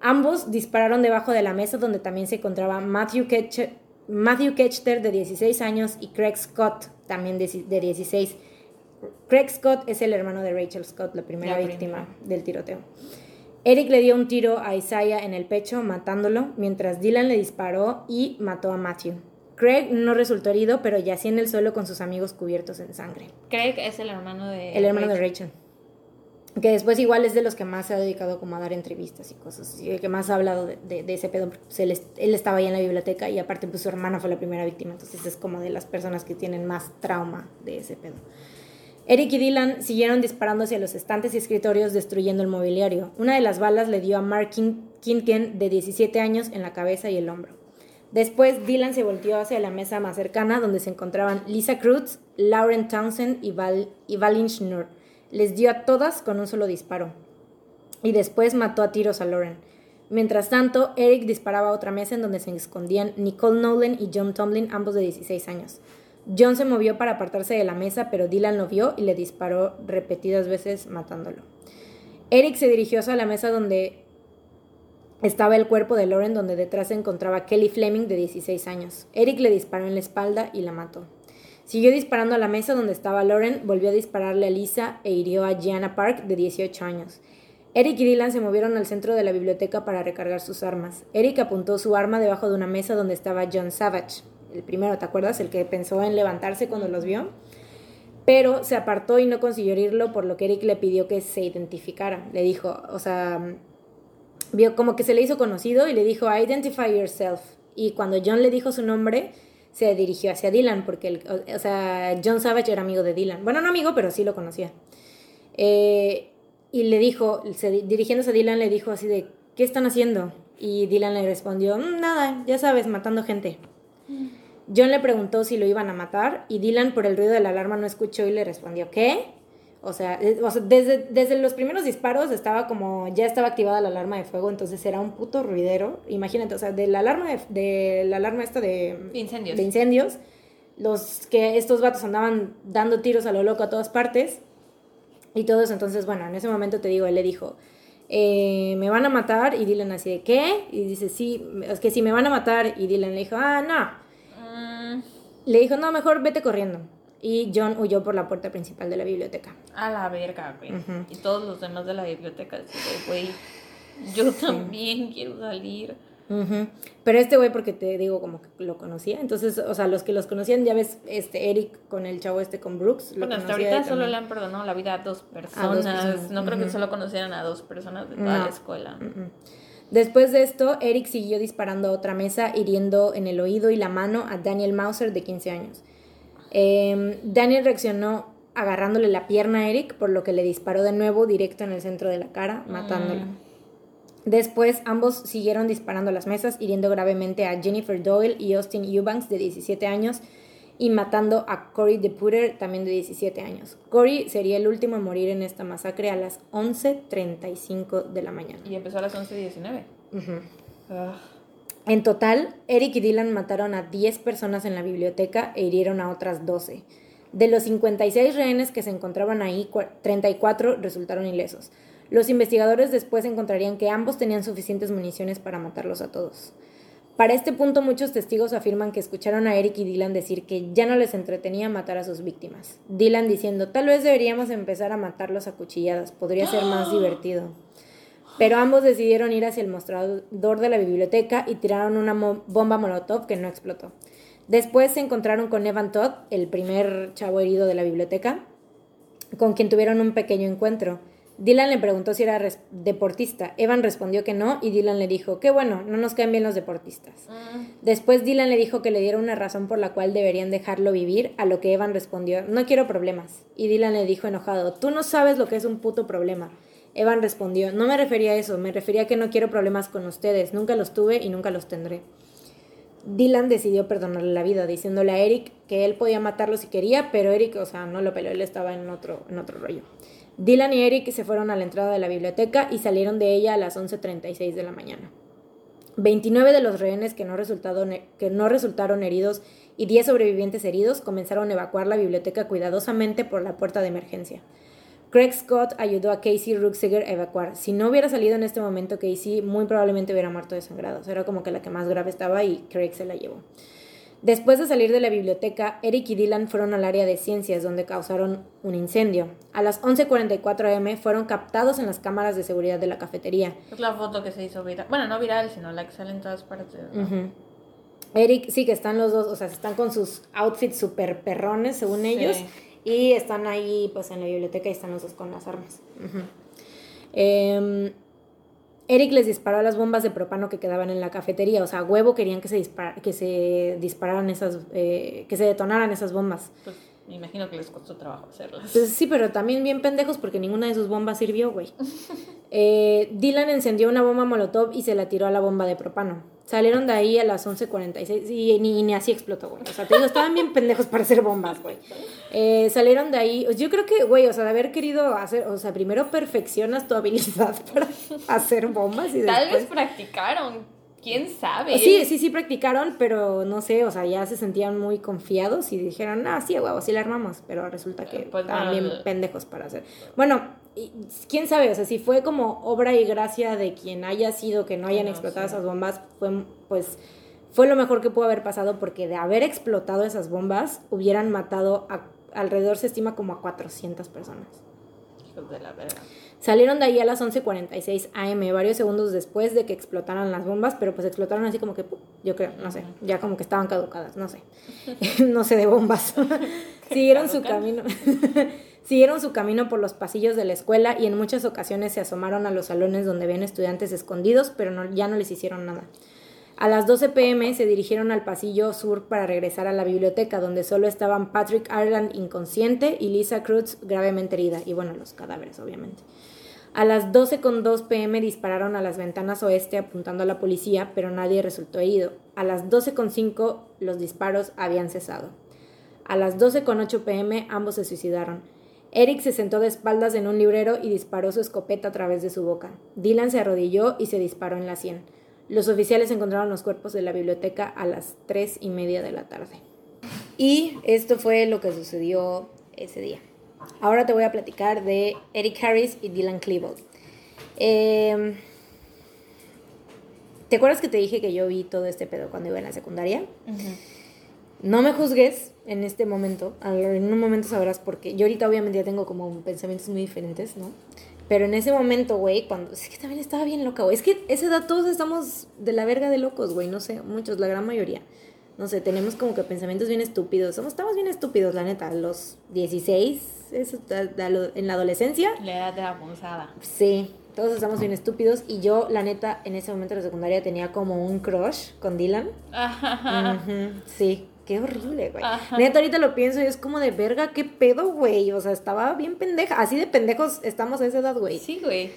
Ambos dispararon debajo de la mesa donde también se encontraba Matthew, Ketch- Matthew Ketchter de 16 años y Craig Scott también de, de 16. Craig Scott es el hermano de Rachel Scott, la primera La víctima primera. del tiroteo. Eric le dio un tiro a Isaiah en el pecho, matándolo, mientras Dylan le disparó y mató a Matthew. Craig no resultó herido, pero yacía en el suelo con sus amigos cubiertos en sangre. Craig es el hermano de. El hermano de Rachel. Rachel. Que después igual es de los que más se ha dedicado como a dar entrevistas y cosas así, el que más ha hablado de, de- de ese pedo, pues, él, es- él estaba ahí en la biblioteca y aparte pues su hermana fue la primera víctima, entonces es como de las personas que tienen más trauma de ese pedo. Eric y Dylan siguieron disparando hacia los estantes y escritorios destruyendo el mobiliario. Una de las balas le dio a Mark Kin- Kinken de 17 años en la cabeza y el hombro. Después Dylan se volteó hacia la mesa más cercana donde se encontraban Lisa Cruz, Lauren Townsend y, Val y Valin Schnur. Les dio a todas con un solo disparo. Y después mató a tiros a Lauren. Mientras tanto, Eric disparaba a otra mesa en donde se escondían Nicole Nolan y John Tomlin, ambos de 16 años. John se movió para apartarse de la mesa, pero Dylan lo vio y le disparó repetidas veces matándolo. Eric se dirigió hacia la mesa donde estaba el cuerpo de Lauren, donde detrás se encontraba Kelly Fleming de 16 años. Eric le disparó en la espalda y la mató. Siguió disparando a la mesa donde estaba Lauren, volvió a dispararle a Lisa e hirió a Gianna Park de 18 años. Eric y Dylan se movieron al centro de la biblioteca para recargar sus armas. Eric apuntó su arma debajo de una mesa donde estaba John Savage, el primero, ¿te acuerdas? El que pensó en levantarse cuando los vio. Pero se apartó y no consiguió herirlo, por lo que Eric le pidió que se identificara. Le dijo, o sea, vio como que se le hizo conocido y le dijo, identify yourself. Y cuando John le dijo su nombre, se dirigió hacia Dylan, porque, o, sea, John Savage era amigo de Dylan. Bueno, no amigo, pero sí lo conocía. Eh, y le dijo, se, dirigiéndose a Dylan, le dijo así de, ¿qué están haciendo? Y Dylan le respondió, "Mm, nada, ya sabes, matando gente. John le preguntó si lo iban a matar y Dylan por el ruido de la alarma no escuchó y le respondió, ¿qué? O sea, eh, o sea, desde, desde los primeros disparos estaba como, ya estaba activada la alarma de fuego, entonces era un puto ruidero. Imagínate, o sea, de la alarma, de, de la alarma esta de, Incendios. de incendios, los que estos vatos andaban dando tiros a lo loco a todas partes y todo eso. Entonces, bueno, en ese momento te digo, él le dijo, eh, me van a matar y Dylan así de, ¿qué? Y dice, sí, es que si me van a matar y Dylan le dijo, ah, no. Le dijo, no, mejor vete corriendo. Y John huyó por la puerta principal de la biblioteca. a la verga, güey. Ujú. Y todos los demás de la biblioteca güey, yo también quiero salir. Ujú. Pero este güey, porque te digo, como que lo conocía. Entonces, o sea, los que los conocían, ya ves, este Eric con el chavo este con Brooks. Lo Bueno, hasta ahorita solo le han perdonado la vida a dos personas. personas, No creo que solo conocieran a dos personas de toda No. la escuela. Mm-mm. Después de esto, Eric siguió disparando a otra mesa, hiriendo en el oído y la mano a Daniel Mauser, de 15 años. Em, Daniel reaccionó agarrándole la pierna a Eric, por lo que le disparó de nuevo directo en el centro de la cara. Mm. Después, ambos siguieron disparando a las mesas, hiriendo gravemente a Jennifer Doyle y Austin Eubanks, de 17 años, y matando a Cory DePutter, también de 17 años. Cory sería el último en morir en esta masacre a las 11.35 de la mañana. Y empezó a las 11.19. Ujú. Ugh. En total, Eric y Dylan mataron a 10 personas en la biblioteca e hirieron a otras 12. De los 56 rehenes que se encontraban ahí, cua- 34 resultaron ilesos. Los investigadores después encontrarían que ambos tenían suficientes municiones para matarlos a todos. Para este punto muchos testigos afirman que escucharon a Eric y Dylan decir que ya no les entretenía matar a sus víctimas. Dylan diciendo, tal vez deberíamos empezar a matarlos a cuchilladas, podría ser más divertido. Pero ambos decidieron ir hacia el mostrador de la biblioteca y tiraron una bomba molotov que no explotó. Después se encontraron con Evan Todd, el primer chavo herido de la biblioteca, con quien tuvieron un pequeño encuentro. Dylan le preguntó si era deportista. Evan respondió que no y Dylan le dijo, qué bueno, no nos caen bien los deportistas. Mm. Después Dylan le dijo que le diera una razón por la cual deberían dejarlo vivir, a lo que Evan respondió, no quiero problemas. Y Dylan le dijo enojado, tú no sabes lo que es un puto problema. Evan respondió, no me refería a eso, me refería a que no quiero problemas con ustedes, nunca los tuve y nunca los tendré. Dylan decidió perdonarle la vida, diciéndole a Eric que él podía matarlo si quería, pero Eric, o sea, no lo peló, él estaba en otro, en otro rollo. Dylan y Eric se fueron a la entrada de la biblioteca y salieron de ella a las 11.36 de la mañana. 29 de los rehenes que no, resultaron heridos y 10 sobrevivientes heridos comenzaron a evacuar la biblioteca cuidadosamente por la puerta de emergencia. Craig Scott ayudó a Casey Ruxiger a evacuar. Si no hubiera salido en este momento, Casey muy probablemente hubiera muerto desangrado. Era como que la que más grave estaba y Craig se la llevó. Después de salir de la biblioteca, Eric y Dylan fueron al área de ciencias donde causaron un incendio. A las 11:44 am fueron captados en las cámaras de seguridad de la cafetería. Es la foto que se hizo viral. Bueno, no viral, sino la que sale en todas partes. Eric, sí que están los dos, o sea, están con sus outfits super perrones, según ellos. Y están ahí, pues, en la biblioteca y están los dos con las armas. Em, Eric les disparó las bombas de propano que quedaban en la cafetería. O sea, huevo querían que se, que se dispararan esas, eh, que se detonaran esas bombas. Pues me imagino que les costó trabajo hacerlas. Pues, sí, pero también bien pendejos porque ninguna de sus bombas sirvió, güey. Eh, Dylan encendió una bomba molotov y se la tiró a la bomba de propano. Salieron de ahí a las 11.46 y ni, ni así explotó, güey. O sea, te digo, estaban bien pendejos para hacer bombas, güey. Eh, salieron de ahí. Yo creo que, güey, o sea, de haber querido hacer, o sea, primero perfeccionas tu habilidad para hacer bombas y Tal vez practicaron quién sabe. Sí, sí, sí practicaron, pero no sé, o sea, ya se sentían muy confiados y dijeron, ah, sí, huevo, sí la armamos, pero resulta que pues, estaban bien pendejos para hacer. Bueno, quién sabe, o sea, si fue como obra y gracia de quien haya sido que no hayan explotado esas bombas, fue pues fue lo mejor que pudo haber pasado porque de haber explotado esas bombas hubieran matado a, alrededor se estima como a 400 personas. de la verdad. Salieron de ahí a las 11:46 am, varios segundos después de que explotaran las bombas, pero pues explotaron así como que, yo creo, no sé, ya como que estaban caducadas, no sé, no sé de bombas. Siguieron su camino. Siguieron su camino por los pasillos de la escuela y en muchas ocasiones se asomaron a los salones donde ven estudiantes escondidos, pero ya no les hicieron nada. A las 12 pm se dirigieron al pasillo sur para regresar a la biblioteca, donde solo estaban Patrick Ireland inconsciente y Lisa Cruz gravemente herida, y bueno, los cadáveres, obviamente. A las 12.2 pm dispararon a las ventanas oeste apuntando a la policía, pero nadie resultó herido. A las 12.5 los disparos habían cesado. A las 12.8 pm ambos se suicidaron. Eric se sentó de espaldas en un librero y disparó su escopeta a través de su boca. Dylan se arrodilló y se disparó en la sien. Los oficiales encontraron los cuerpos de la biblioteca a las tres y media de la tarde. Y esto fue lo que sucedió ese día. Ahora te voy a platicar de Eric Harris y Dylan Klebold. Em, ¿Te acuerdas que te dije que yo vi todo este pedo cuando iba en la secundaria? No me juzgues en este momento. En un momento sabrás por qué. Yo ahorita obviamente ya tengo como pensamientos muy diferentes, ¿no? Pero en ese momento, güey, cuando... Es que también estaba bien loca, güey. Es que esa edad todos estamos de la verga de locos, güey. No sé, muchos, la gran mayoría. No sé, tenemos como que pensamientos bien estúpidos. Somos, estamos bien estúpidos, la neta. Los 16, en la adolescencia. La edad de la punzada. Sí, todos estamos bien estúpidos. Y yo, la neta, en ese momento de la secundaria tenía como un crush con Dylan. sí, Qué horrible, güey. Neta, ahorita lo pienso y es como de verga, qué pedo, güey. O sea, estaba bien pendeja. Así de pendejos estamos a esa edad, güey. Sí, güey.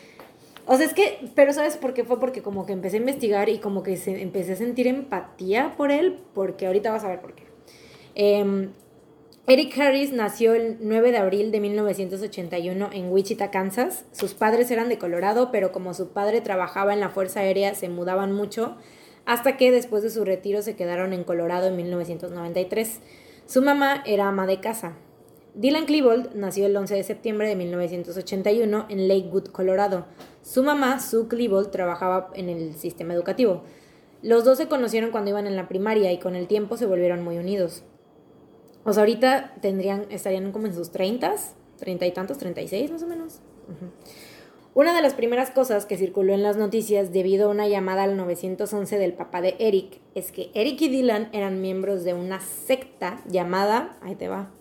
O sea, es que, pero ¿sabes por qué fue? Porque como que empecé a investigar y como que se, empecé a sentir empatía por él, porque ahorita vas a ver por qué. Em, Eric Harris nació el 9 de abril de 1981 en Wichita, Kansas. Sus padres eran de Colorado, pero como su padre trabajaba en la Fuerza Aérea, se mudaban mucho hasta que después de su retiro se quedaron en Colorado en 1993. Su mamá era ama de casa. Dylan Klebold nació el 11 de septiembre de 1981 en Lakewood, Colorado. Su mamá, Sue Klebold, trabajaba en el sistema educativo. Los dos se conocieron cuando iban en la primaria y con el tiempo se volvieron muy unidos. O sea, ahorita tendrían, estarían como en sus 30, 30 y tantos, 36 más o menos. Una de las primeras cosas que circuló en las noticias debido a una llamada al 911 del papá de Eric es que Eric y Dylan eran miembros de una secta llamada, ahí te va,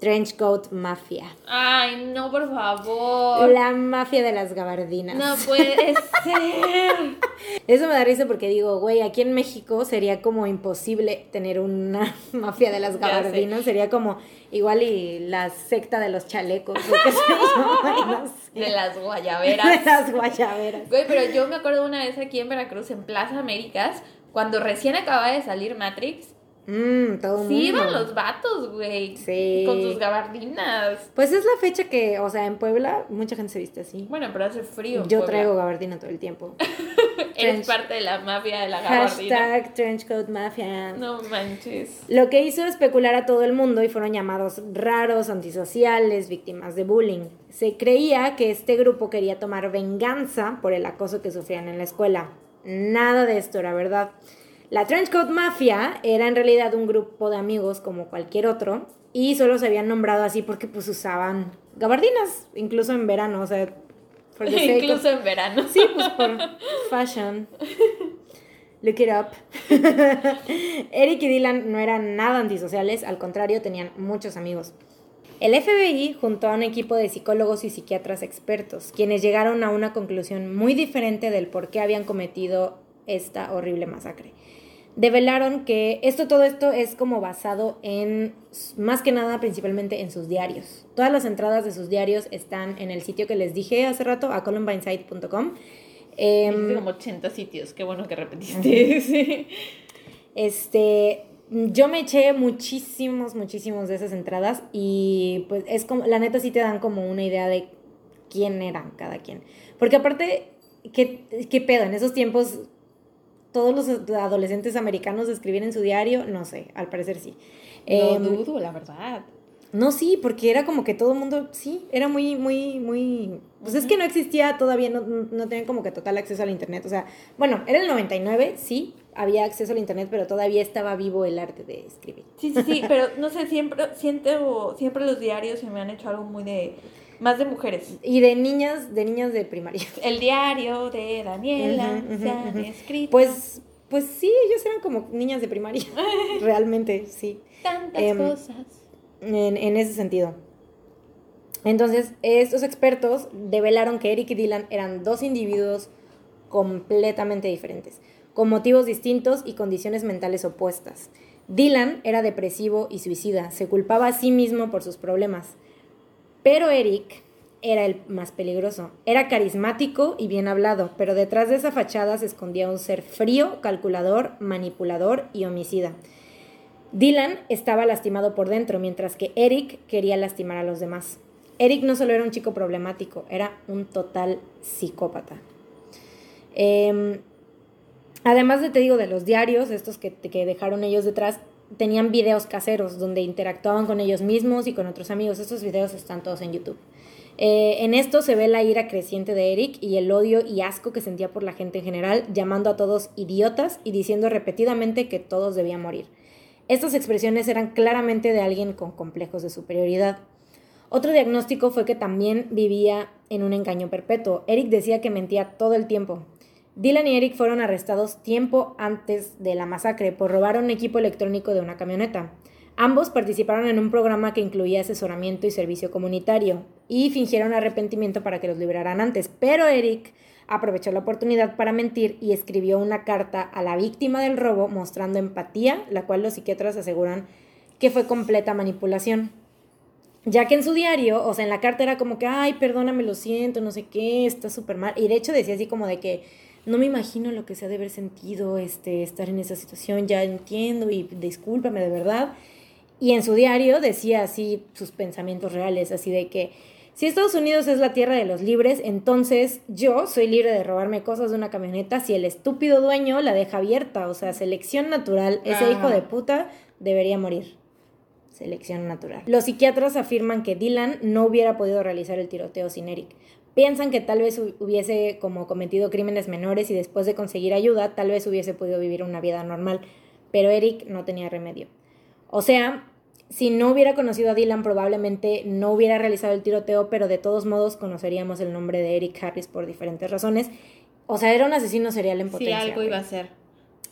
Trenchcoat Mafia. Ay, no, por favor. La mafia de las gabardinas. No puede ser. Eso me da risa porque digo, güey, aquí en México sería como imposible tener una mafia de las gabardinas. Sería como igual y la secta de los chalecos. o qué sé yo, no sé. De las guayaberas. De las guayaberas. Güey, pero yo me acuerdo una vez aquí en Veracruz, en Plaza Américas, cuando recién acababa de salir Matrix. Mmm, todo Sí, mundo. iban los vatos, güey. Sí. Con sus gabardinas. Pues es la fecha que, o sea, en Puebla mucha gente se viste así. Bueno, pero hace frío. Yo Puebla. traigo gabardina todo el tiempo. Eres parte de la mafia de la gabardina. Hashtag Trenchcoat Mafia. No manches. Lo que hizo especular a todo el mundo y fueron llamados raros, antisociales, víctimas de bullying. Se creía que este grupo quería tomar venganza por el acoso que sufrían en la escuela. Nada de esto era verdad. La Trenchcoat Mafia era en realidad un grupo de amigos como cualquier otro y solo se habían nombrado así porque pues usaban gabardinas, incluso en verano, o sea, Incluso en verano. Sí, pues por fashion. Look it up. Eric y Dylan no eran nada antisociales, al contrario, tenían muchos amigos. El FBI juntó a un equipo de psicólogos y psiquiatras expertos, quienes llegaron a una conclusión muy diferente del por qué habían cometido esta horrible masacre. Develaron que esto, todo esto es como basado en, más que nada, principalmente en sus diarios. Todas las entradas de sus diarios están en el sitio que les dije hace rato, a columbineside.com. Em, Dijiste como 80 sitios. Qué bueno que repetiste. Sí. Este, yo me eché muchísimos, muchísimos de esas entradas y pues es como, la neta sí te dan como una idea de quién eran cada quien. Porque aparte, ¿qué, qué pedo? En esos tiempos, todos los adolescentes americanos escribían en su diario, no sé, al parecer sí. No Em, dudo, la verdad. no, sí, porque era como que todo el mundo, sí, era muy, muy, muy... Pues es que no existía todavía, no, no tenían como que total acceso al Internet. O sea, bueno, era el 99, sí, había acceso al Internet, pero todavía estaba vivo el arte de escribir. Sí, sí, sí, pero no sé, siempre, siento, siempre los diarios se me han hecho algo muy de, más de mujeres. Y de niñas, de niñas de primaria. El diario de Daniela se escrito Pues, pues sí, ellos eran como niñas de primaria. Realmente, sí. tantas em, cosas. en, en ese sentido. Entonces, estos expertos develaron que Eric y Dylan eran dos individuos completamente diferentes, con motivos distintos y condiciones mentales opuestas. Dylan era depresivo y suicida, se culpaba a sí mismo por sus problemas, pero Eric era el más peligroso. Era carismático y bien hablado, pero detrás de esa fachada se escondía un ser frío, calculador, manipulador y homicida. Dylan estaba lastimado por dentro, mientras que Eric quería lastimar a los demás. Eric no solo era un chico problemático, era un total psicópata. Em, además de, te digo, de los diarios, estos que, que dejaron ellos detrás, tenían videos caseros donde interactuaban con ellos mismos y con otros amigos. Estos videos están todos en YouTube. Eh, en esto se ve la ira creciente de Eric y el odio y asco que sentía por la gente en general, llamando a todos idiotas y diciendo repetidamente que todos debían morir. Estas expresiones eran claramente de alguien con complejos de superioridad. Otro diagnóstico fue que también vivía en un engaño perpetuo. Eric decía que mentía todo el tiempo. Dylan y Eric fueron arrestados tiempo antes de la masacre por robar un equipo electrónico de una camioneta. Ambos participaron en un programa que incluía asesoramiento y servicio comunitario y fingieron arrepentimiento para que los liberaran antes, pero Eric aprovechó la oportunidad para mentir y escribió una carta a la víctima del robo mostrando empatía, la cual los psiquiatras aseguran que fue completa manipulación. Ya que en su diario, o sea, en la carta era como que, ay, perdóname, lo siento, no sé qué, está súper mal. Y de hecho decía así como de que, no me imagino lo que se ha de haber sentido este, estar en esa situación, ya entiendo y discúlpame de verdad. Y en su diario decía así sus pensamientos reales, así de que si Estados Unidos es la tierra de los libres, entonces yo soy libre de robarme cosas de una camioneta si el estúpido dueño la deja abierta. O sea, selección natural, ese Ajá. hijo de puta debería morir. Selección natural. Los psiquiatras afirman que Dylan no hubiera podido realizar el tiroteo sin Eric. Piensan que tal vez hu- hubiese como cometido crímenes menores y después de conseguir ayuda, tal vez hubiese podido vivir una vida normal, pero Eric no tenía remedio. O sea, si no hubiera conocido a Dylan, probablemente no hubiera realizado el tiroteo, pero de todos modos conoceríamos el nombre de Eric Harris por diferentes razones. O sea, era un asesino serial en potencia. Sí, algo iba a ser.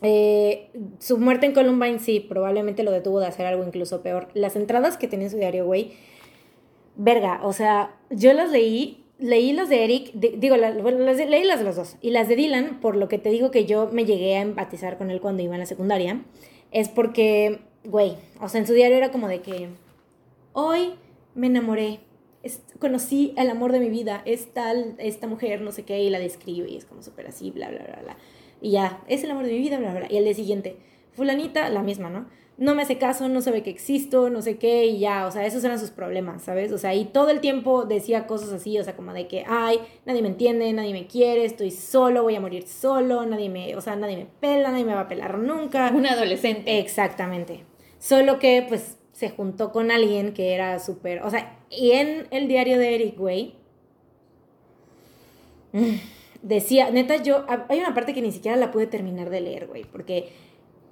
Eh, su muerte en Columbine sí, probablemente lo detuvo de hacer algo incluso peor. Las entradas que tenía en su diario, güey, verga, o sea, yo las leí, leí las de Eric, di- digo, la- bueno, las de- leí las de los dos, y las de Dylan, por lo que te digo que yo me llegué a empatizar con él cuando iba en la secundaria, es porque, güey, o sea, en su diario era como de que, hoy me enamoré, es- conocí el amor de mi vida, es tal, esta mujer, no sé qué, y la describe, y es como súper así, bla, bla, bla, bla. Y ya, es el amor de mi vida, bla, bla. Y el día siguiente, fulanita, la misma, ¿no? No me hace caso, no sabe que existo, no sé qué, y ya, o sea, esos eran sus problemas, ¿sabes? O sea, y todo el tiempo decía cosas así, o sea, como de que, ay, nadie me entiende, nadie me quiere, estoy solo, voy a morir solo, nadie me, o sea, nadie me pela, nadie me va a pelar nunca. Un adolescente. Exactamente. Solo que, pues, se juntó con alguien que era súper. O sea, y en el diario de Eric, güey. mm, Decía, neta, yo. Hay una parte que ni siquiera la pude terminar de leer, güey, porque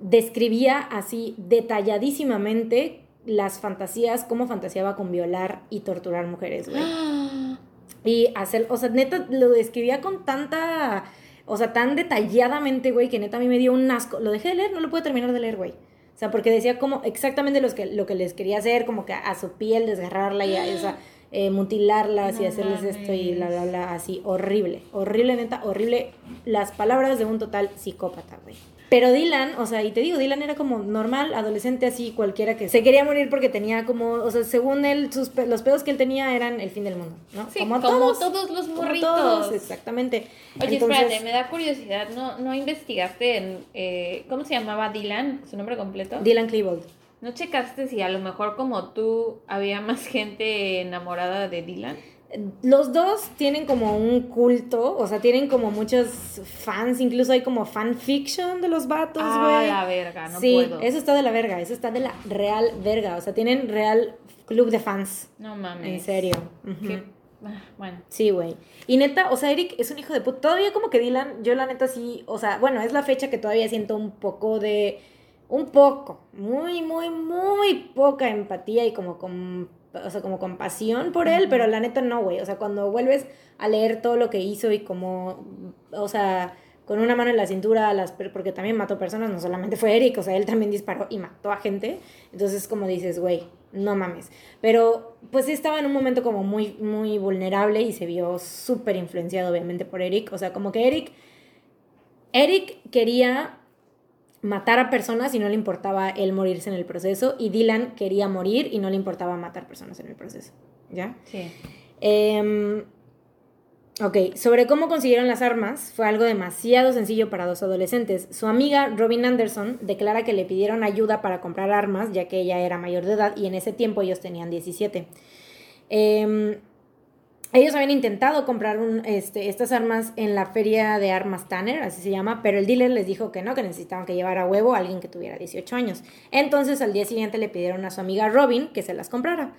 describía así detalladísimamente las fantasías, cómo fantaseaba con violar y torturar mujeres, güey. Y hacer, o sea, neta, lo describía con tanta, o sea, tan detalladamente, güey, que neta a mí me dio un asco. Lo dejé de leer, no lo pude terminar de leer, güey. O sea, porque decía como exactamente los que, lo que les quería hacer, como que a su piel desgarrarla y a, o sea, eh, mutilarlas y hacerles esto y bla, mames. bla, así, horrible, horrible, neta, horrible. Las palabras de un total psicópata, güey. Pero Dylan, o sea, y te digo, Dylan era como normal, adolescente así, cualquiera que se quería morir porque tenía como, o sea, según él, sus, los pedos que él tenía eran el fin del mundo, ¿no? Sí, como todos los como morritos. todos, exactamente. Oye, Entonces, espérate, me da curiosidad. ¿No, no investigaste en. eh, ¿Cómo se llamaba Dylan? ¿Su nombre completo? Dylan Klebold. ¿No checaste si a lo mejor como tú había más gente enamorada de Dylan? Los dos tienen como un culto, o sea, tienen como muchos fans, incluso hay como fanfiction de los vatos, Ah, güey. la verga, no sí, puedo. eso está de la verga, eso está de la real verga, o sea, tienen real club de fans, No mames. en serio. Qué- ah, Bueno. Sí, güey. Y neta, o sea, Eric es un hijo de puta. Todavía como que Dylan, yo la neta sí, o sea, bueno, es la fecha que todavía siento un poco de, un poco, muy, muy, muy poca empatía y como con, o sea, como compasión por él, pero la neta no, güey. O sea, cuando vuelves a leer todo lo que hizo y como, o sea, con una mano en la cintura, las, porque también mató personas, no solamente fue Eric, o sea, él también disparó y mató a gente. Entonces, como dices, güey, no mames. Pero, pues sí estaba en un momento como muy, muy vulnerable y se vio súper influenciado, obviamente, por Eric. O sea, como que Eric, Eric quería matar a personas y no le importaba él morirse en el proceso. Y Dylan quería morir y no le importaba matar personas en el proceso. ¿Ya? Sí. Em, ok, sobre cómo consiguieron las armas, fue algo demasiado sencillo para dos adolescentes. Su amiga Robin Anderson declara que le pidieron ayuda para comprar armas, ya que ella era mayor de edad y en ese tiempo ellos tenían 17. Em, ellos habían intentado comprar un, este, estas armas en la feria de armas Tanner, así se llama, pero el dealer les dijo que no, que necesitaban que llevara a huevo a alguien que tuviera 18 años. Entonces al día siguiente le pidieron a su amiga Robin que se las comprara.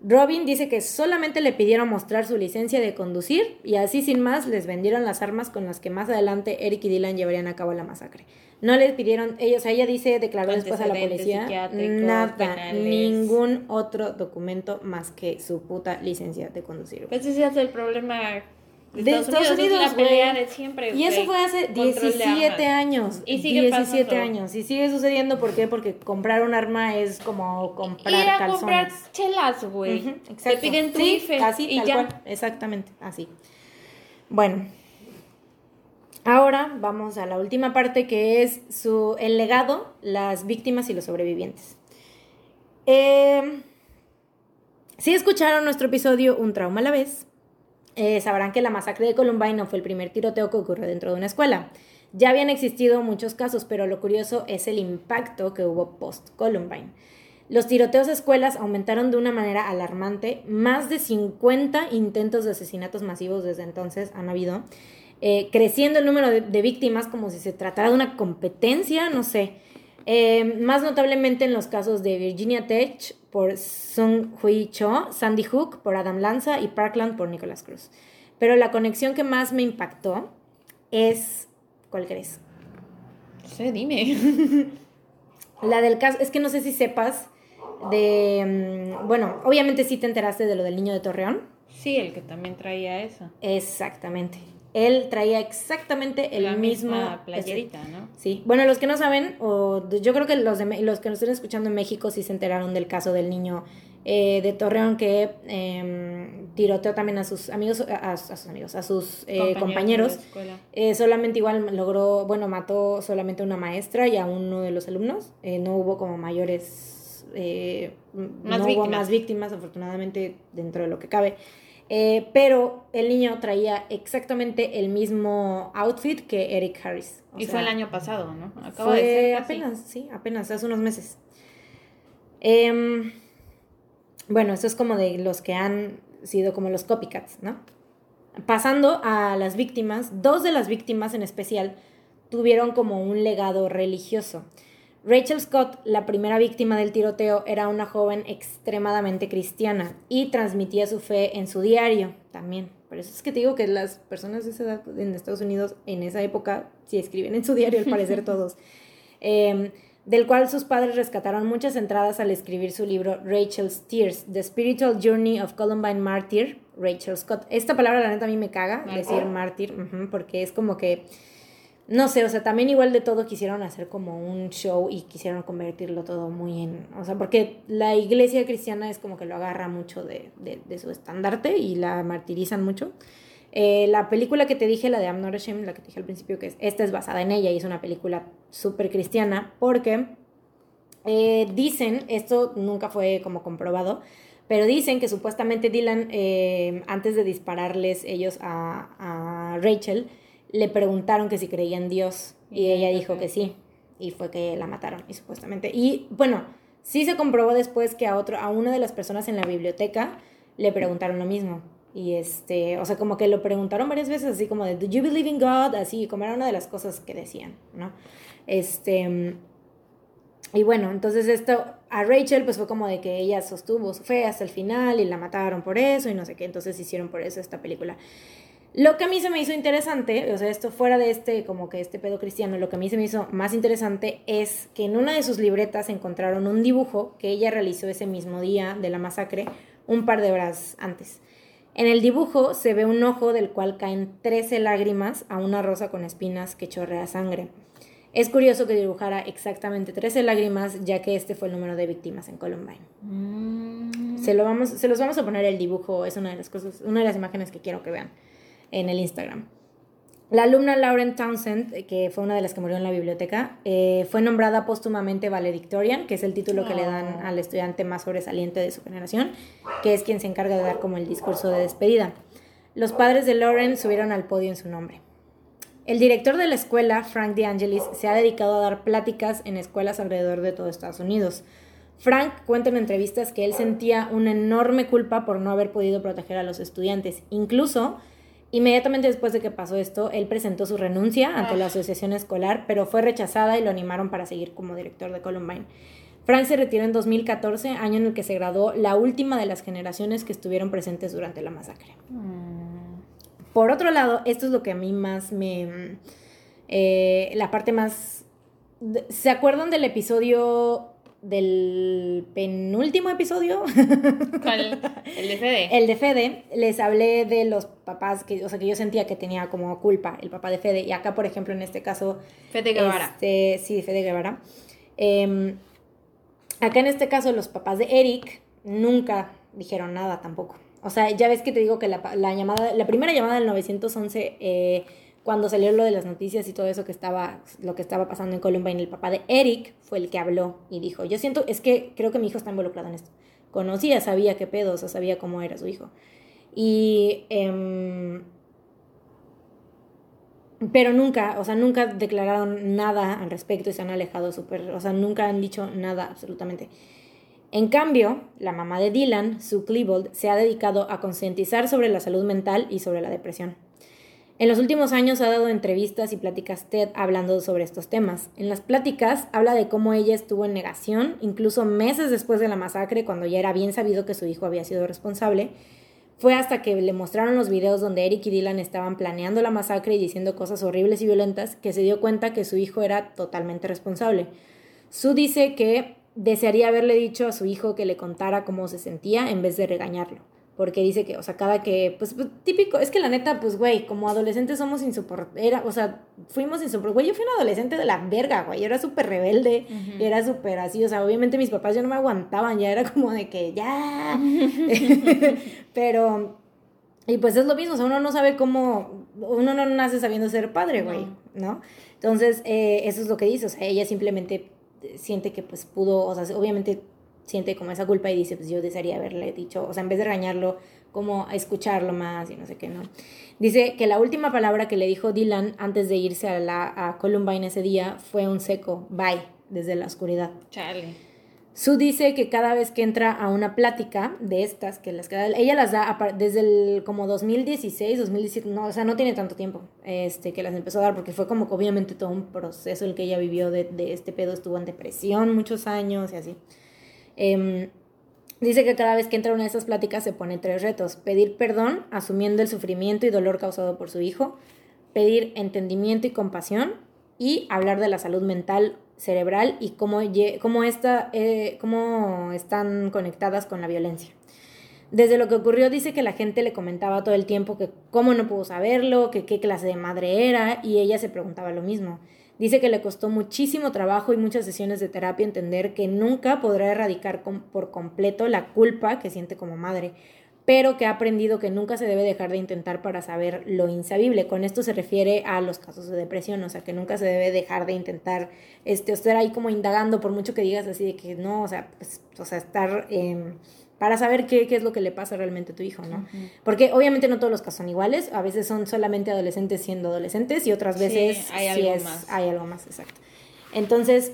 Robin dice que solamente le pidieron mostrar su licencia de conducir y así sin más les vendieron las armas con las que más adelante Eric y Dylan llevarían a cabo la masacre. No les pidieron, ellos, ella dice, declaró después a la policía, nada, penales. ningún otro documento más que su puta licencia de conducir. Pues ese es el problema de, De Estados, Estados Unidos, Unidos, es la pelea güey. de siempre. Y eso fue hace Control de 17 armas. años. Y sigue 17 pasando. años. Y sigue sucediendo, ¿por qué? Porque comprar un arma es como comprar Ir a calzones. comprar chelas, güey. Ujú, Te exacto. piden tu Sí, IFE Así, y tal ya. cual. Exactamente, así. Bueno. Ahora vamos a la última parte que es su, el legado, las víctimas y los sobrevivientes. Eh, si escucharon nuestro episodio Un trauma a la vez, eh, sabrán que la masacre de Columbine no fue el primer tiroteo que ocurrió dentro de una escuela. Ya habían existido muchos casos, pero lo curioso es el impacto que hubo post-Columbine. Los tiroteos a escuelas aumentaron de una manera alarmante. Más de 50 intentos de asesinatos masivos desde entonces han habido, eh, creciendo el número de, de víctimas como si se tratara de una competencia, no sé. Eh, más notablemente en los casos de Virginia Tech por Sung Hui Cho, Sandy Hook por Adam Lanza y Parkland por Nicholas Cruz. Pero la conexión que más me impactó es, ¿cuál crees? No sé, dime. La del caso, es que no sé si sepas de, mm, bueno, obviamente sí te enteraste de lo del niño de Torreón. Sí, el que también traía eso. Exactamente. Él traía exactamente el La mismo misma playerita, ¿no? Sí, bueno, los que no saben, o yo creo que los, de, los que nos estén escuchando en México sí se enteraron del caso del niño eh, de Torreón que eh, tiroteó también a sus amigos, a, a sus amigos, a sus eh, compañeros. Eh, solamente igual logró, bueno, mató solamente a una maestra y a uno de los alumnos. Eh, no hubo como mayores, eh, no hubo más víctimas, afortunadamente, dentro de lo que cabe. Eh, pero el niño traía exactamente el mismo outfit que Eric Harris. O y sea, fue el año pasado, ¿no? Acaba fue de ser casi. apenas, sí, apenas, hace unos meses. Em, bueno, esto es como de los que han sido como los copycats, ¿no? Pasando a las víctimas, dos de las víctimas en especial tuvieron como un legado religioso. Rachel Scott, la primera víctima del tiroteo, era una joven extremadamente cristiana y transmitía su fe en su diario también. Por eso es que te digo que las personas de esa edad en Estados Unidos en esa época sí escriben en su diario, al parecer todos. Eh, del cual sus padres rescataron muchas entradas al escribir su libro Rachel's Tears, The Spiritual Journey of Columbine Martyr, Rachel Scott. Esta palabra la neta a mí me caga, decir mártir, porque es como que, no sé, o sea, también igual de todo quisieron hacer como un show y quisieron convertirlo todo muy en, o sea, porque la iglesia cristiana es como que lo agarra mucho de, de- su estandarte y la martirizan mucho. Eh, la película que te dije, la de I'm Not Ashamed, la que te dije al principio, que es, esta es basada en ella y es una película súper cristiana porque eh, dicen, esto nunca fue como comprobado, pero dicen que supuestamente Dylan, eh, antes de dispararles ellos a, a Rachel, le preguntaron que si creía en Dios y ella dijo que que sí y fue que la mataron y supuestamente y bueno sí se comprobó después que a otro a una de las personas en la biblioteca le preguntaron lo mismo y este o sea como que lo preguntaron varias veces así como de do you believe in God así como era una de las cosas que decían no este y bueno, entonces esto a Rachel pues fue como de que ella sostuvo su fe hasta el final y la mataron por eso y no sé qué, entonces hicieron por eso esta película. Lo que a mí se me hizo interesante, o sea, esto fuera de este como que este pedo cristiano, lo que a mí se me hizo más interesante es que en una de sus libretas encontraron un dibujo que ella realizó ese mismo día de la masacre, un par de horas antes. En el dibujo se ve un ojo del cual caen 13 lágrimas a una rosa con espinas que chorrea sangre. Es curioso que dibujara exactamente 13 lágrimas, ya que este fue el número de víctimas en Columbine. Mm. Se, lo vamos, se los vamos a poner el dibujo, es una de las cosas, una de las imágenes que quiero que vean en el Instagram. La alumna Lauren Townsend, que fue una de las que murió en la biblioteca, eh, fue nombrada póstumamente valedictorian, que es el título que le dan Oh. al estudiante más sobresaliente de su generación, que es quien se encarga de dar como el discurso de despedida. Los padres de Lauren subieron al podio en su nombre. El director de la escuela, Frank DeAngelis, se ha dedicado a dar pláticas en escuelas alrededor de todo Estados Unidos. Frank cuenta en entrevistas que él sentía una enorme culpa por no haber podido proteger a los estudiantes. Incluso, inmediatamente después de que pasó esto, él presentó su renuncia ante la asociación escolar, pero fue rechazada y lo animaron para seguir como director de Columbine. Frank se retiró en 2014, año en el que se graduó la última de las generaciones que estuvieron presentes durante la masacre. Mm. Por otro lado, esto es lo que a mí más me... eh, la parte más... ¿Se acuerdan del episodio del penúltimo episodio? ¿Cuál? El de Fede. El de Fede, les hablé de los papás, que, o sea, que yo sentía que tenía como culpa el papá de Fede. Y acá, por ejemplo, en este caso... Fede Guevara. Este, sí, Fede Guevara. Em, acá en este caso, los papás de Eric nunca dijeron nada tampoco. O sea, ya ves que te digo que la, la llamada, la primera llamada del 911, eh, cuando salió lo de las noticias y todo eso que estaba, lo que estaba pasando en Columbine, el papá de Eric fue el que habló y dijo, yo siento, es que creo que mi hijo está involucrado en esto. Conocía, sabía qué pedo, o sea, sabía cómo era su hijo. Y... em, pero nunca, o sea, nunca declararon nada al respecto y se han alejado súper, o sea, nunca han dicho nada absolutamente. En cambio, la mamá de Dylan, Sue Klebold, se ha dedicado a concientizar sobre la salud mental y sobre la depresión. En los últimos años ha dado entrevistas y pláticas TED hablando sobre estos temas. En las pláticas habla de cómo ella estuvo en negación, incluso meses después de la masacre, cuando ya era bien sabido que su hijo había sido responsable. Fue hasta que le mostraron los videos donde Eric y Dylan estaban planeando la masacre y diciendo cosas horribles y violentas que se dio cuenta que su hijo era totalmente responsable. Sue dice que desearía haberle dicho a su hijo que le contara cómo se sentía en vez de regañarlo. Porque dice que, o sea, cada que, pues, pues típico, es que la neta, pues, güey, como adolescentes somos insoportables, o sea, fuimos insoportables, güey, yo fui una adolescente de la verga, güey, yo era súper rebelde, y era súper así, o sea, obviamente mis papás ya no me aguantaban, ya era como de que, ya, pero, y pues es lo mismo, o sea, uno no sabe cómo, uno no nace sabiendo ser padre, güey, ¿no? Entonces, eh, eso es lo que dice, o sea, ella simplemente siente que, pues, pudo, o sea, obviamente siente como esa culpa y dice, pues yo desearía haberle dicho, o sea, en vez de regañarlo, como escucharlo más y no sé qué, ¿no? Dice que la última palabra que le dijo Dylan antes de irse a, la, a Columbine ese día fue un seco, bye, desde la oscuridad. Charlie. Sue dice que cada vez que entra a una plática de estas, que las ella las da desde el como 2016, 2017, no, o sea, no tiene tanto tiempo este, que las empezó a dar, porque fue como obviamente todo un proceso el que ella vivió de, de este pedo, estuvo en depresión muchos años y así. Em, dice que cada vez que entra una de esas pláticas se pone tres retos. Pedir perdón, asumiendo el sufrimiento y dolor causado por su hijo. Pedir entendimiento y compasión. Y hablar de la salud mental, cerebral y cómo, cómo, esta, eh, cómo están conectadas con la violencia. Desde lo que ocurrió dice que la gente le comentaba todo el tiempo que cómo no pudo saberlo, que qué clase de madre era y ella se preguntaba lo mismo. Dice que le costó muchísimo trabajo y muchas sesiones de terapia entender que nunca podrá erradicar por completo la culpa que siente como madre, pero que ha aprendido que nunca se debe dejar de intentar para saber lo insabible. Con esto se refiere a los casos de depresión, o sea, que nunca se debe dejar de intentar este, estar ahí como indagando, por mucho que digas así de que no, o sea, pues, o sea, estar... Eh, para saber qué, qué, es lo que le pasa realmente a tu hijo, ¿no? Porque obviamente no todos los casos son iguales, a veces son solamente adolescentes siendo adolescentes y otras veces hay algo más. Hay algo más, exacto. Entonces,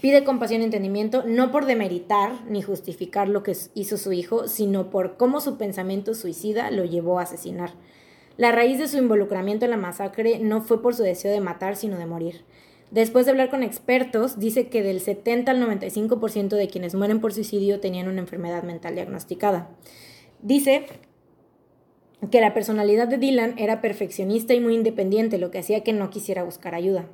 pide compasión y entendimiento, no por demeritar ni justificar lo que hizo su hijo, sino por cómo su pensamiento suicida lo llevó a asesinar. La raíz de su involucramiento en la masacre no fue por su deseo de matar, sino de morir. Después de hablar con expertos, dice que del 70 al 95% de quienes mueren por suicidio tenían una enfermedad mental diagnosticada. Dice que la personalidad de Dylan era perfeccionista y muy independiente, lo que hacía que no quisiera buscar ayuda.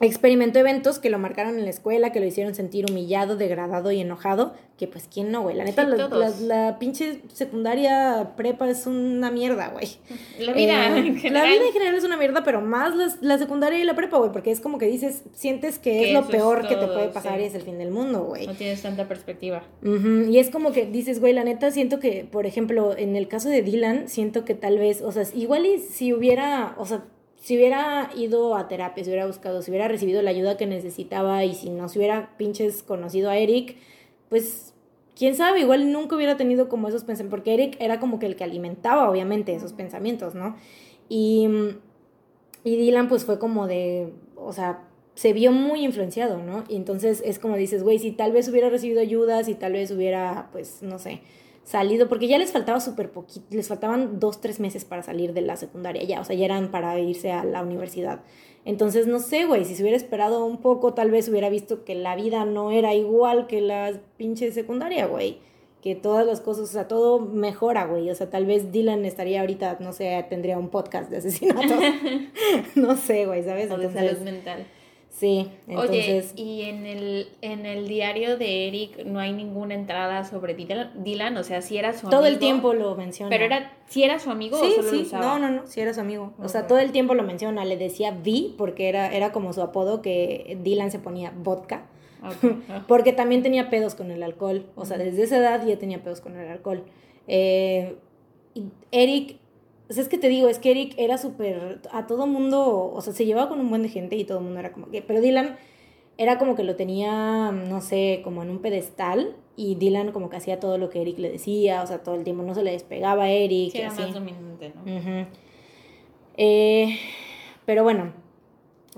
Experimentó eventos que lo marcaron en la escuela, que lo hicieron sentir humillado, degradado y enojado, que pues quién no, güey. La neta, la, pinche secundaria prepa es una mierda, güey. La vida eh, en general. La vida en general es una mierda, pero más la, secundaria y la prepa, güey, porque es como que dices, sientes que, es lo peor que te puede pasar y es el fin del mundo, güey. No tienes tanta perspectiva. Y es como que dices, güey, la neta siento que, por ejemplo, en el caso de Dylan, siento que tal vez, o sea, igual y si hubiera, o sea, si hubiera ido a terapia, si hubiera buscado, si hubiera recibido la ayuda que necesitaba y si no se hubiera pinches conocido a Eric, pues quién sabe, igual nunca hubiera tenido como esos pensamientos, porque Eric era como que el que alimentaba obviamente esos pensamientos, ¿no? Y, y Dylan pues fue como de, o sea, se vio muy influenciado, ¿no? Y entonces es como dices, güey, si tal vez hubiera recibido ayuda, si tal vez hubiera, pues, no sé, salido, porque ya les faltaba súper poquito, les faltaban dos, tres meses para salir de la secundaria ya, o sea, ya eran para irse a la universidad. Entonces, no sé, güey, si se hubiera esperado un poco, tal vez hubiera visto que la vida no era igual que la pinche secundaria, güey. Que todas las cosas, o sea, todo mejora, güey. O sea, tal vez Dylan estaría ahorita, no sé, tendría un podcast de asesinato. no sé, güey, ¿sabes? O de salud mental. Sí, entonces... Oye, y en el, en el diario de Eric no hay ninguna entrada sobre Dylan, o sea, si era su amigo. Todo el tiempo lo menciona. Pero era, si era su amigo sí, o solo sí. lo usaba? No, no, no, si era su amigo. O sea, todo el tiempo lo menciona, le decía V porque era, era como su apodo que Dylan se ponía vodka. porque también tenía pedos con el alcohol. O sea, desde esa edad ya tenía pedos con el alcohol. Eh, Eric o sea, es que te digo, es que Eric era súper, a todo mundo, o sea, se llevaba con un buen de gente y todo el mundo era como que, pero Dylan era como que lo tenía, no sé, como en un pedestal y Dylan como que hacía todo lo que Eric le decía, o sea, todo el tiempo no se le despegaba a Eric. Sí, era más dominante, ¿no? eh, pero bueno,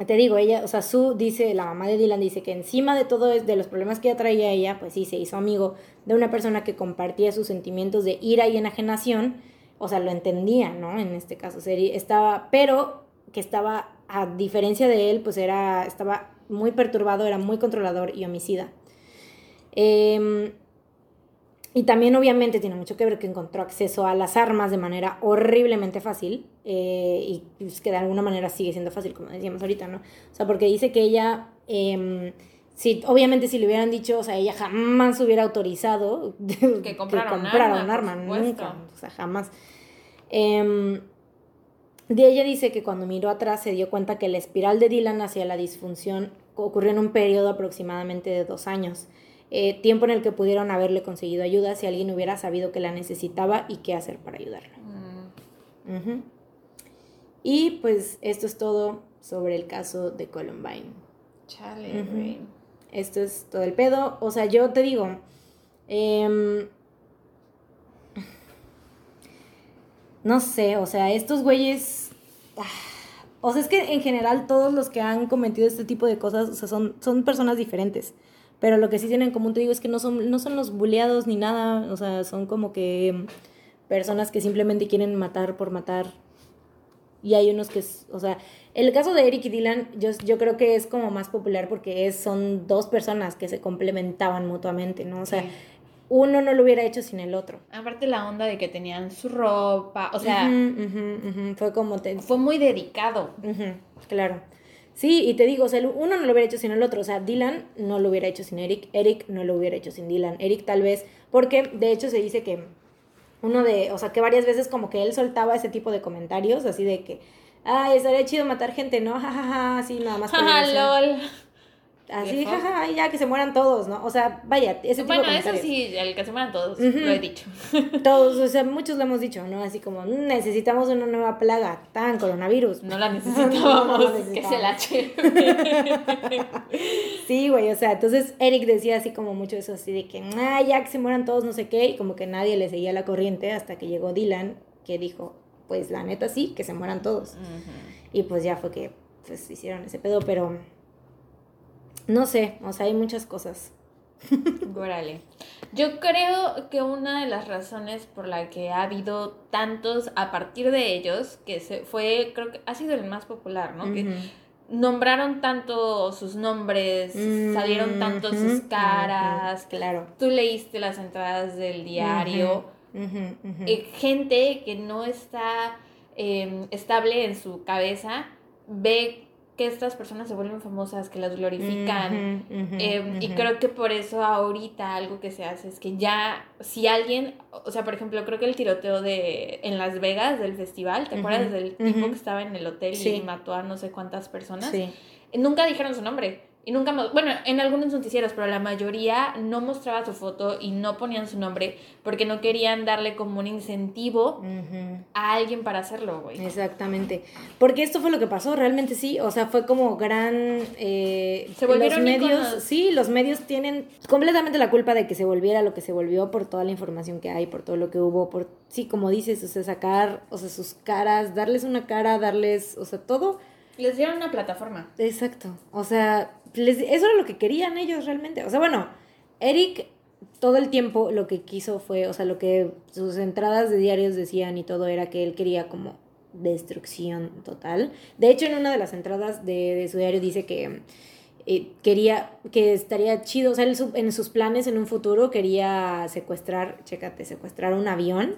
te digo, ella, o sea, Sue dice, la mamá de Dylan dice que encima de todo, de los problemas que ella traía ella, pues sí, se hizo amigo de una persona que compartía sus sentimientos de ira y enajenación o sea, lo entendía, ¿no? En este caso, estaba, pero que estaba, a diferencia de él, pues era, estaba muy perturbado, era muy controlador y homicida. Em, y también obviamente tiene mucho que ver que encontró acceso a las armas de manera horriblemente fácil eh, y pues, que de alguna manera sigue siendo fácil, como decíamos ahorita, ¿no? O sea, porque dice que ella em, Sí, obviamente si le hubieran dicho, o sea, ella jamás hubiera autorizado Que comprara un comprara arma, un arma, nunca, o sea, jamás. Em, de ella dice que cuando miró atrás se dio cuenta que la espiral de Dylan hacia la disfunción ocurrió en un periodo aproximadamente de dos años, eh, tiempo en el que pudieron haberle conseguido ayuda si alguien hubiera sabido que la necesitaba y qué hacer para ayudarla. Mm. Y pues esto es todo sobre el caso de Columbine. Chale. Esto es todo el pedo. O sea, yo te digo. em, no sé, o sea, estos güeyes. ah, O sea, es que en general todos los que han cometido este tipo de cosas, o sea, son, son personas diferentes. Pero lo que sí tienen en común, te digo, es que no son, no son los buleados ni nada. O sea, son como que personas que simplemente quieren matar por matar. Y hay unos que, o sea, el caso de Eric y Dylan, yo, yo creo que es como más popular porque es, son dos personas que se complementaban mutuamente, ¿no? O sea. Uno no lo hubiera hecho sin el otro. Aparte la onda de que tenían su ropa, o sea, fue como te... fue muy dedicado. Claro. Sí, y te digo, o sea, uno no lo hubiera hecho sin el otro. O sea, Dylan no lo hubiera hecho sin Eric, Eric no lo hubiera hecho sin Dylan. Eric tal vez, porque de hecho se dice que uno de, o sea, que varias veces como que él soltaba ese tipo de comentarios, así de que, ay, estaría chido matar gente, ¿no? Jajaja, así nada más. diversión. lol. Así, jaja, y ya que se mueran todos, ¿no? O sea, vaya, ese tipo Bueno, de eso comentarios. sí, el que se mueran todos, lo he dicho. Todos, o sea, muchos lo hemos dicho, ¿no? Así como, "Mm, necesitamos una nueva plaga, tan coronavirus. No la necesitábamos, no que se la. Sí, güey, o sea, entonces Eric decía así como mucho eso, así de que, ah, ya que se mueran todos, no sé qué, y como que nadie le seguía la corriente hasta que llegó Dylan, que dijo, pues la neta sí, que se mueran todos. Y pues ya fue que, pues hicieron ese pedo, pero no sé, o sea, hay muchas cosas. Órale. Yo creo que una de las razones por la que ha habido tantos a partir de ellos, que se fue, creo que ha sido el más popular, ¿no? Que nombraron tanto sus nombres, Mm, salieron tanto sus caras, claro. tú leíste las entradas del diario. Eh, gente que no está eh, estable en su cabeza ve que estas personas se vuelven famosas, que las glorifican. Eh, Y creo que por eso ahorita algo que se hace es que ya, si alguien, o sea, por ejemplo, creo que el tiroteo de en Las Vegas del festival, ¿te acuerdas del tipo que estaba en el hotel Sí. y mató a no sé cuántas personas? Sí. Nunca dijeron su nombre. Y nunca, bueno, en algunos noticieros, pero la mayoría no mostraba su foto y no ponían su nombre porque no querían darle como un incentivo a alguien para hacerlo, güey. Exactamente. Porque esto fue lo que pasó, realmente sí. O sea, fue como gran. eh, Se volvieron los medios. Sí, los medios tienen completamente la culpa de que se volviera lo que se volvió por toda la información que hay, por todo lo que hubo, por. Sí, como dices, o sea, sacar, o sea, sus caras, darles una cara, darles, o sea, todo. Les dieron una plataforma. Exacto. O sea, les- eso era lo que querían ellos realmente. O sea, bueno, Eric todo el tiempo lo que quiso fue, o sea, lo que sus entradas de diarios decían y todo era que él quería como destrucción total. De hecho, en una de las entradas de, de su diario dice que eh, quería, que estaría chido, o sea, él en sus planes en un futuro quería secuestrar, chécate, secuestrar un avión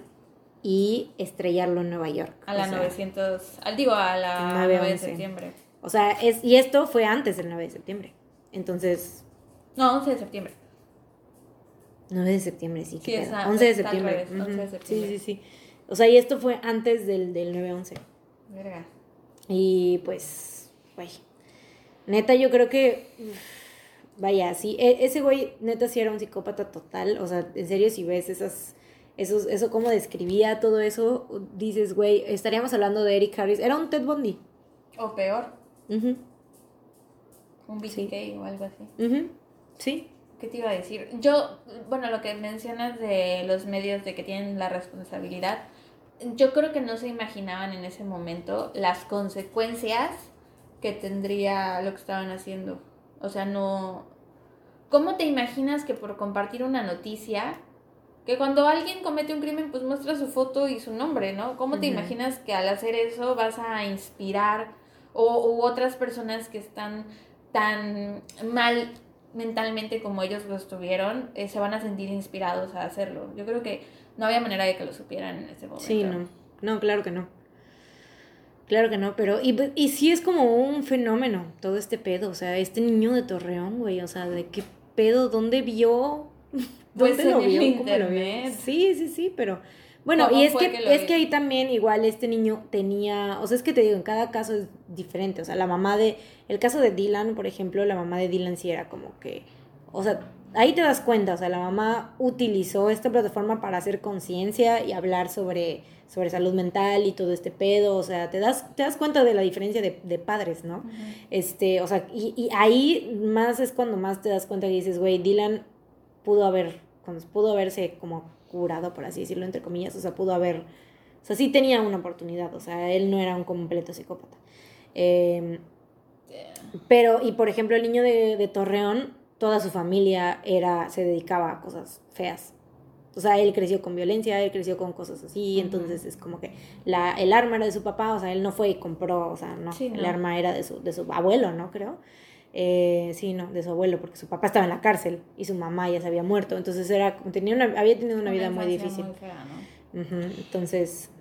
y estrellarlo en Nueva York. A la sea, 900, al digo, a la 9, 9 de 11. septiembre. O sea, es, y esto fue antes del 9 de septiembre. Entonces, No, 11 de septiembre. 9 de septiembre, sí. Sí, es pedo. a- 11 de septiembre. revés, 11 de septiembre. Sí, sí, sí. O sea, y esto fue antes del, del 9-11. Verga. Y pues, güey. Neta, yo creo que. Vaya, sí. e- ese güey, neta, sí era un psicópata total. O sea, en serio, si ves esas. Esos, eso, cómo describía todo eso, dices, güey, estaríamos hablando de Eric Harris. Era un Ted Bundy. O peor, Ujú, un Sí. BTK o algo así. ujú, Sí. ¿Qué te iba a decir? Yo, bueno, lo que mencionas de los medios de que tienen la responsabilidad, yo creo que no se imaginaban en ese momento las consecuencias que tendría lo que estaban haciendo. O sea, no... ¿Cómo te imaginas que por compartir una noticia, que cuando alguien comete un crimen, pues muestra su foto y su nombre, ¿no? ¿Cómo te imaginas que al hacer eso vas a inspirar o u otras personas que están tan mal mentalmente como ellos lo estuvieron, eh, se van a sentir inspirados a hacerlo. Yo creo que no había manera de que lo supieran en ese momento. Sí, no. No, claro que no. Claro que no, pero. Y, y sí es como un fenómeno todo este pedo. O sea, este niño de Torreón, güey. O sea, ¿de qué pedo? ¿Dónde vio? Pues ¿Dónde en lo el vio? ¿Cómo lo vio? Sí, sí, sí, pero. Bueno, ¿Cómo y es que, es vi? que ahí también igual este niño tenía, o sea, es que te digo, en cada caso es diferente, o sea, la mamá de, el caso de Dylan, por ejemplo, la mamá de Dylan sí era como que, o sea, ahí te das cuenta, o sea, la mamá utilizó esta plataforma para hacer conciencia y hablar sobre, sobre salud mental y todo este pedo, o sea, te das, te das cuenta de la diferencia de, de padres, ¿no? Este, o sea, y, y ahí más es cuando más te das cuenta que dices, güey, Dylan pudo haber, cuando pudo haberse como curado, por así decirlo, entre comillas, o sea, pudo haber, o sea, sí tenía una oportunidad, o sea, él no era un completo psicópata. Eh, pero, y por ejemplo, el niño de, de Torreón, toda su familia era, se dedicaba a cosas feas. O sea, él creció con violencia, él creció con cosas así, entonces es como que la, el arma era de su papá, o sea, él no fue y compró, o sea, no, Sí, el no. arma era de su, de su abuelo, ¿no? Creo. Eh, sí, no, de su abuelo, porque su papá estaba en la cárcel y su mamá ya se había muerto, entonces era, tenía una, había tenido una vida muy difícil. muy fea, ¿no? Ujú, entonces,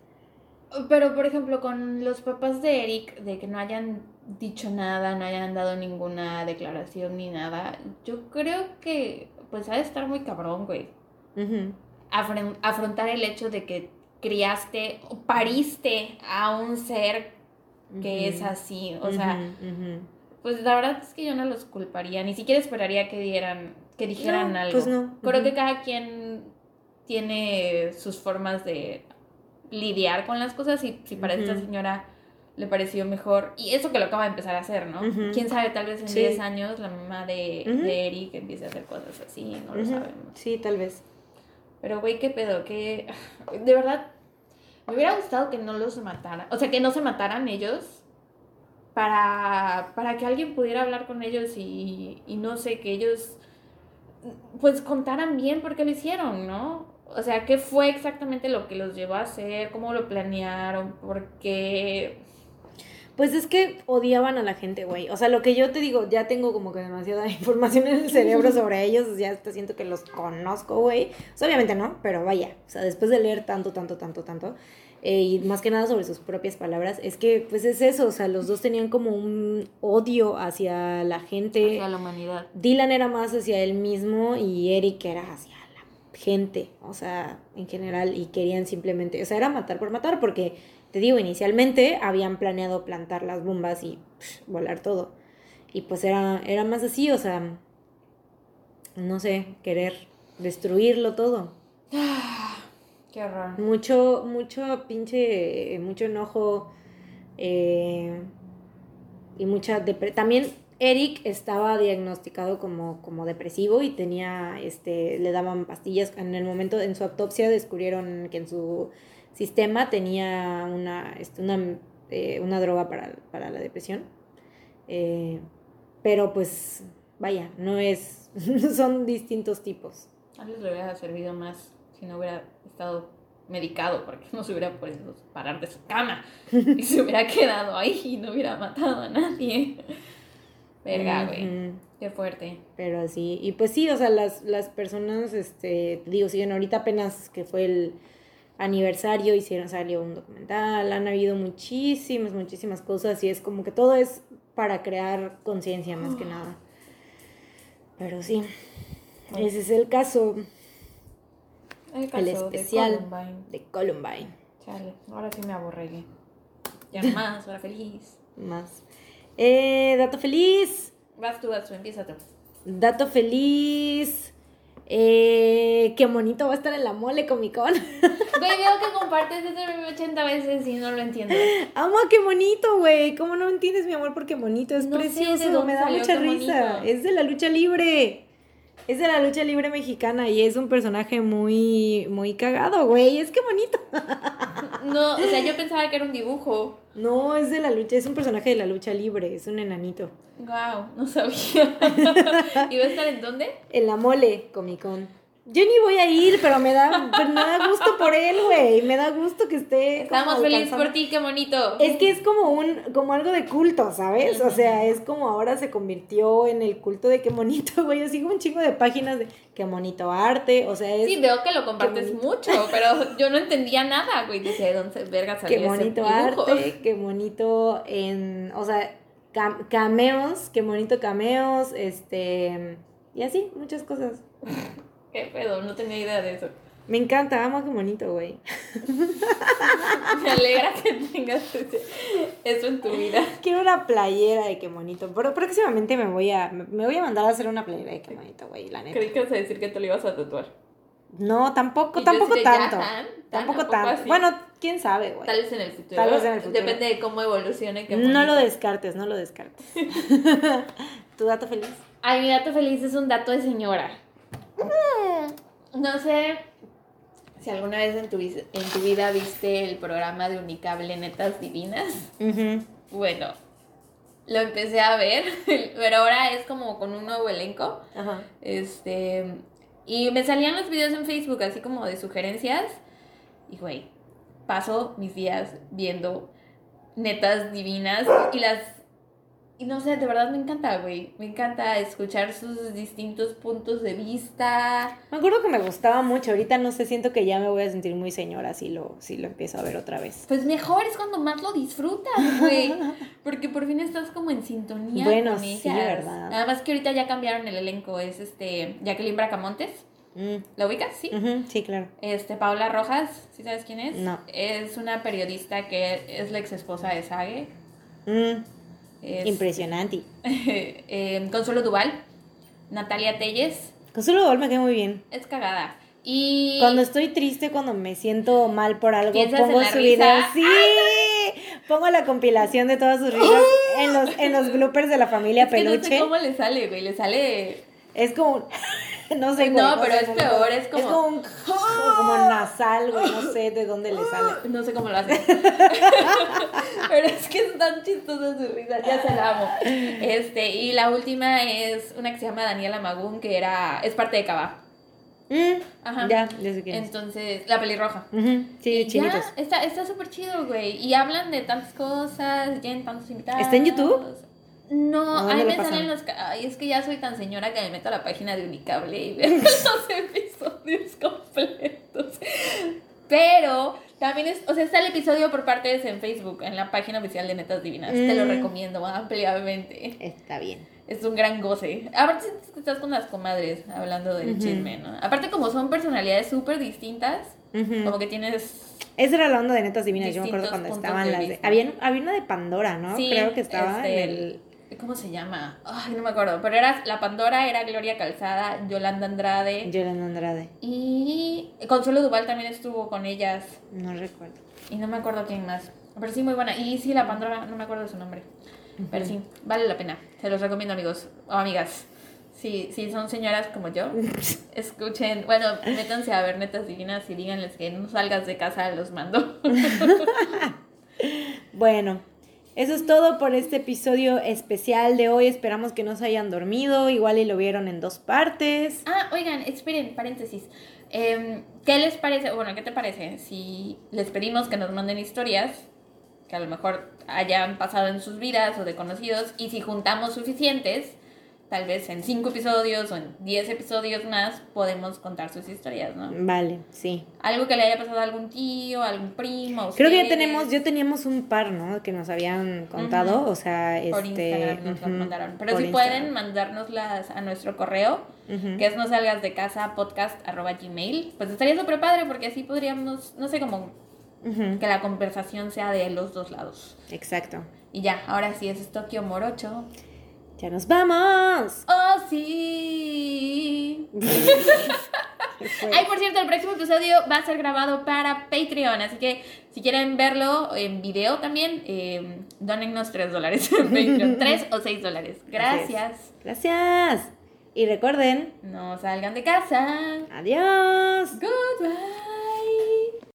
Pero, por ejemplo, con los papás de Eric, de que no hayan dicho nada, no hayan dado ninguna declaración ni nada, yo creo que, pues, ha de estar muy cabrón, güey. Afren- afrontar el hecho de que criaste o pariste a un ser que es así. O sea. Pues la verdad es que yo no los culparía, ni siquiera esperaría que dieran, que dijeran No, algo. pues no, Creo que cada quien tiene sus formas de lidiar con las cosas y si para esta señora le pareció mejor, y eso que lo acaba de empezar a hacer, ¿no? Quién sabe, tal vez en Sí. 10 años la mamá de, de Eric empiece a hacer cosas así, no lo sabemos. Sí, tal vez. Pero, güey, qué pedo, que de verdad me hubiera gustado que no los mataran, o sea, que no se mataran ellos para, para que alguien pudiera hablar con ellos y, y no sé, que ellos pues contaran bien por qué lo hicieron, ¿no? O sea, qué fue exactamente lo que los llevó a hacer, cómo lo planearon, por qué... Pues es que odiaban a la gente, güey. O sea, lo que yo te digo, ya tengo como que demasiada información en el cerebro sobre ellos. Ya hasta siento que los conozco, güey. O sea, obviamente no, pero vaya. O sea, después de leer tanto, tanto, tanto, tanto. Eh, y más que nada sobre sus propias palabras, es que pues es eso. O sea, los dos tenían como un odio hacia la gente. la humanidad. Dylan era más hacia él mismo y Eric era hacia la gente, o sea, en general, y querían simplemente, o sea, era matar por matar, porque te digo, inicialmente habían planeado plantar las bombas y volar todo. Y pues era, era más así, o sea, no sé, querer destruirlo todo. Qué horror. Mucho, mucho pinche, mucho enojo eh, y mucha También Eric estaba diagnosticado como, como depresivo y tenía, este, le daban pastillas. En el momento, en su autopsia descubrieron que en su sistema tenía una, este, una, eh, una droga para, para la depresión. Eh, pero pues, vaya, no es, son distintos tipos. A veces le hubiera servido más si no hubiera estado medicado, porque no se hubiera podido parar de su cama y se hubiera quedado ahí y no hubiera matado a nadie. Verga, güey. Qué fuerte. Pero sí, y pues sí, o sea, las, las personas, este, digo, siguen ahorita apenas que fue el aniversario, hicieron, salió un documental, han habido muchísimas, muchísimas cosas y es como que todo es para crear conciencia más que nada. Pero sí, ese es el caso El, El caso de especial. Columbine. de Columbine. Chale, ahora sí me aborregué. Ya más, ahora feliz. Más. Eh, dato feliz. Vas tú, vas tú, empieza tú. Dato feliz. Eh, qué bonito va a estar en la mole Comic Con. Güey, veo que compartes este meme 80 veces y no lo entiendo. Amo a qué bonito, güey. ¿Cómo no entiendes, mi amor? Porque bonito es No precioso. Me da mucha risa. Bonito. Es de la lucha libre. Es de la lucha libre mexicana y es un personaje muy, muy cagado, güey. Es que bonito. No, o sea, yo pensaba que era un dibujo. No, es de la lucha, es un personaje de la lucha libre, es un enanito. Wow, no sabía. ¿Y va a estar en dónde? En la mole, Comic Con. Yo ni voy a ir, pero me da, pero me da gusto por él, güey. Me da gusto que esté. Estamos felices por ti, qué bonito. Es que es como un, como algo de culto, ¿sabes? O sea, es como ahora se convirtió en el culto de qué bonito, güey. Yo sigo un chingo de páginas de qué bonito arte. O sea, es Sí, veo que lo compartes mucho, pero yo no entendía nada, güey. Dice, ¿de dónde verga salió qué bonito ese arte, qué bonito en, o sea, cam- cameos, qué bonito cameos, este, y así, muchas cosas. Qué pedo, no tenía idea de eso. Me encanta, amo qué bonito, güey. Me alegra que tengas eso en tu vida. Quiero una playera de qué bonito, pero próximamente me voy a, me voy a mandar a hacer una playera de qué bonito, güey, la neta. Creí que ibas a decir que te lo ibas a tatuar. No, tampoco, tampoco tanto. tan, tan, Tampoco ¿a poco tanto. así? Bueno, quién sabe, güey. Tal vez en el futuro. Tal vez en el futuro. Depende de cómo evolucione. qué No lo descartes, no lo descartes. ¿Tu dato feliz? Ay, mi dato feliz es un dato de señora. No sé si alguna vez en tu, vis- en tu vida viste el programa de Unicable Netas Divinas. Bueno, lo empecé a ver, pero ahora es como con un nuevo elenco. Ajá. Este. Y me salían los videos en Facebook, así como de sugerencias. Y güey, paso mis días viendo netas divinas y las. Y no sé, de verdad me encanta, güey. Me encanta escuchar sus distintos puntos de vista. Me acuerdo que me gustaba mucho. Ahorita no sé, siento que ya me voy a sentir muy señora si lo, si lo empiezo a ver otra vez. Pues mejor es cuando más lo disfrutas, güey. Porque por fin estás como en sintonía Bueno, con sí, ellas. ¿verdad? Nada más que ahorita ya cambiaron el elenco. Es este Jacqueline Bracamontes. Mm, ¿La ubicas? Sí. sí, claro. Este, Paula Rojas, ¿sí sabes quién es? No. Es una periodista que es la ex esposa de Sage. Mm, Es, impresionante. eh, Consuelo Duval. Natalia Telles. Consuelo Bol me cae muy bien. Es cagada. Y. Cuando estoy triste, cuando me siento mal por algo, ¿Piensas pongo su risa? video. Sí, pongo la compilación de todas sus risas en los, en los bloopers de la familia es que no sé peluche. cómo le sale, güey. Le sale. Es como un- no sé. No, güey, pero sé, es peor, es como- Es como un como nasal, güey, no sé de dónde le sale. No sé cómo lo hace. Pero es que es tan chistosa su risa, ya se la amo. Este, y la última es una que se llama Daniela Magún, que era, es parte de Cava. Mm, Ajá. Ya, ya sé quién es. Entonces, la pelirroja. Ujú, Sí, chinitos. está está súper chido, güey. Y hablan de tantas cosas, tienen tantos invitados. ¿Está en YouTube? No, ¿O dónde ahí lo me pasan? salen los... Ay, es que ya soy tan señora que me meto a la página de Unicable y veo los episodios completos. Pero también es... O sea, está el episodio por partes en Facebook, en la página oficial de Netas Divinas. Te lo Mm. recomiendo ampliamente. Está bien. Es un gran goce. Aparte estás con las comadres hablando del chisme, ¿no? Aparte como son personalidades súper distintas, como que tienes Esa era la onda de netas divinas, yo me acuerdo cuando estaban de las de... Había, había una de Pandora, ¿no? Sí, Creo que estaba este, en el... ¿Cómo se llama? Ay, no me acuerdo. Pero era la Pandora, era Gloria Calzada, Yolanda Andrade. Yolanda Andrade. Y Consuelo Duval también estuvo con ellas. No recuerdo. Y no me acuerdo quién más. Pero sí, muy buena. Y sí, la Pandora, no me acuerdo su nombre. Pero sí, vale la pena. Se los recomiendo, amigos o amigas. Sí, sí, son señoras como yo. Escuchen, bueno, métanse a ver netas divinas y díganles que no salgas de casa, los mando. Bueno, eso es todo por este episodio especial de hoy. Esperamos que no se hayan dormido. Igual y lo vieron en dos partes. Ah, oigan, esperen, paréntesis. Em, ¿Qué les parece? Bueno, ¿qué te parece? Si les pedimos que nos manden historias que a lo mejor hayan pasado en sus vidas o de conocidos y si juntamos suficientes, tal vez en cinco episodios o en diez episodios más podemos contar sus historias, ¿no? Vale, sí. Algo que le haya pasado a algún tío, a algún primo. a Creo que ya tenemos, ya teníamos un par, ¿no? Que nos habían contado. O sea, este. Por Instagram nos las ujú, mandaron. Pero por si Instagram. pueden mandárnoslas a nuestro correo, que es no salgas de casa podcast arroba gmail, pues estaría súper padre porque así podríamos, no sé, como que la conversación sea de los dos lados. Exacto. Y ya, ahora sí, es Tokio Morocho. ¡Ya nos vamos! ¡Oh, sí! Ay, por cierto, el próximo episodio va a ser grabado para Patreon, así que si quieren verlo en video también, eh, dónennos 3 dólares en Patreon, 3 o 6 dólares. Gracias. Gracias. Y recuerden, No salgan de casa. adiós. Goodbye.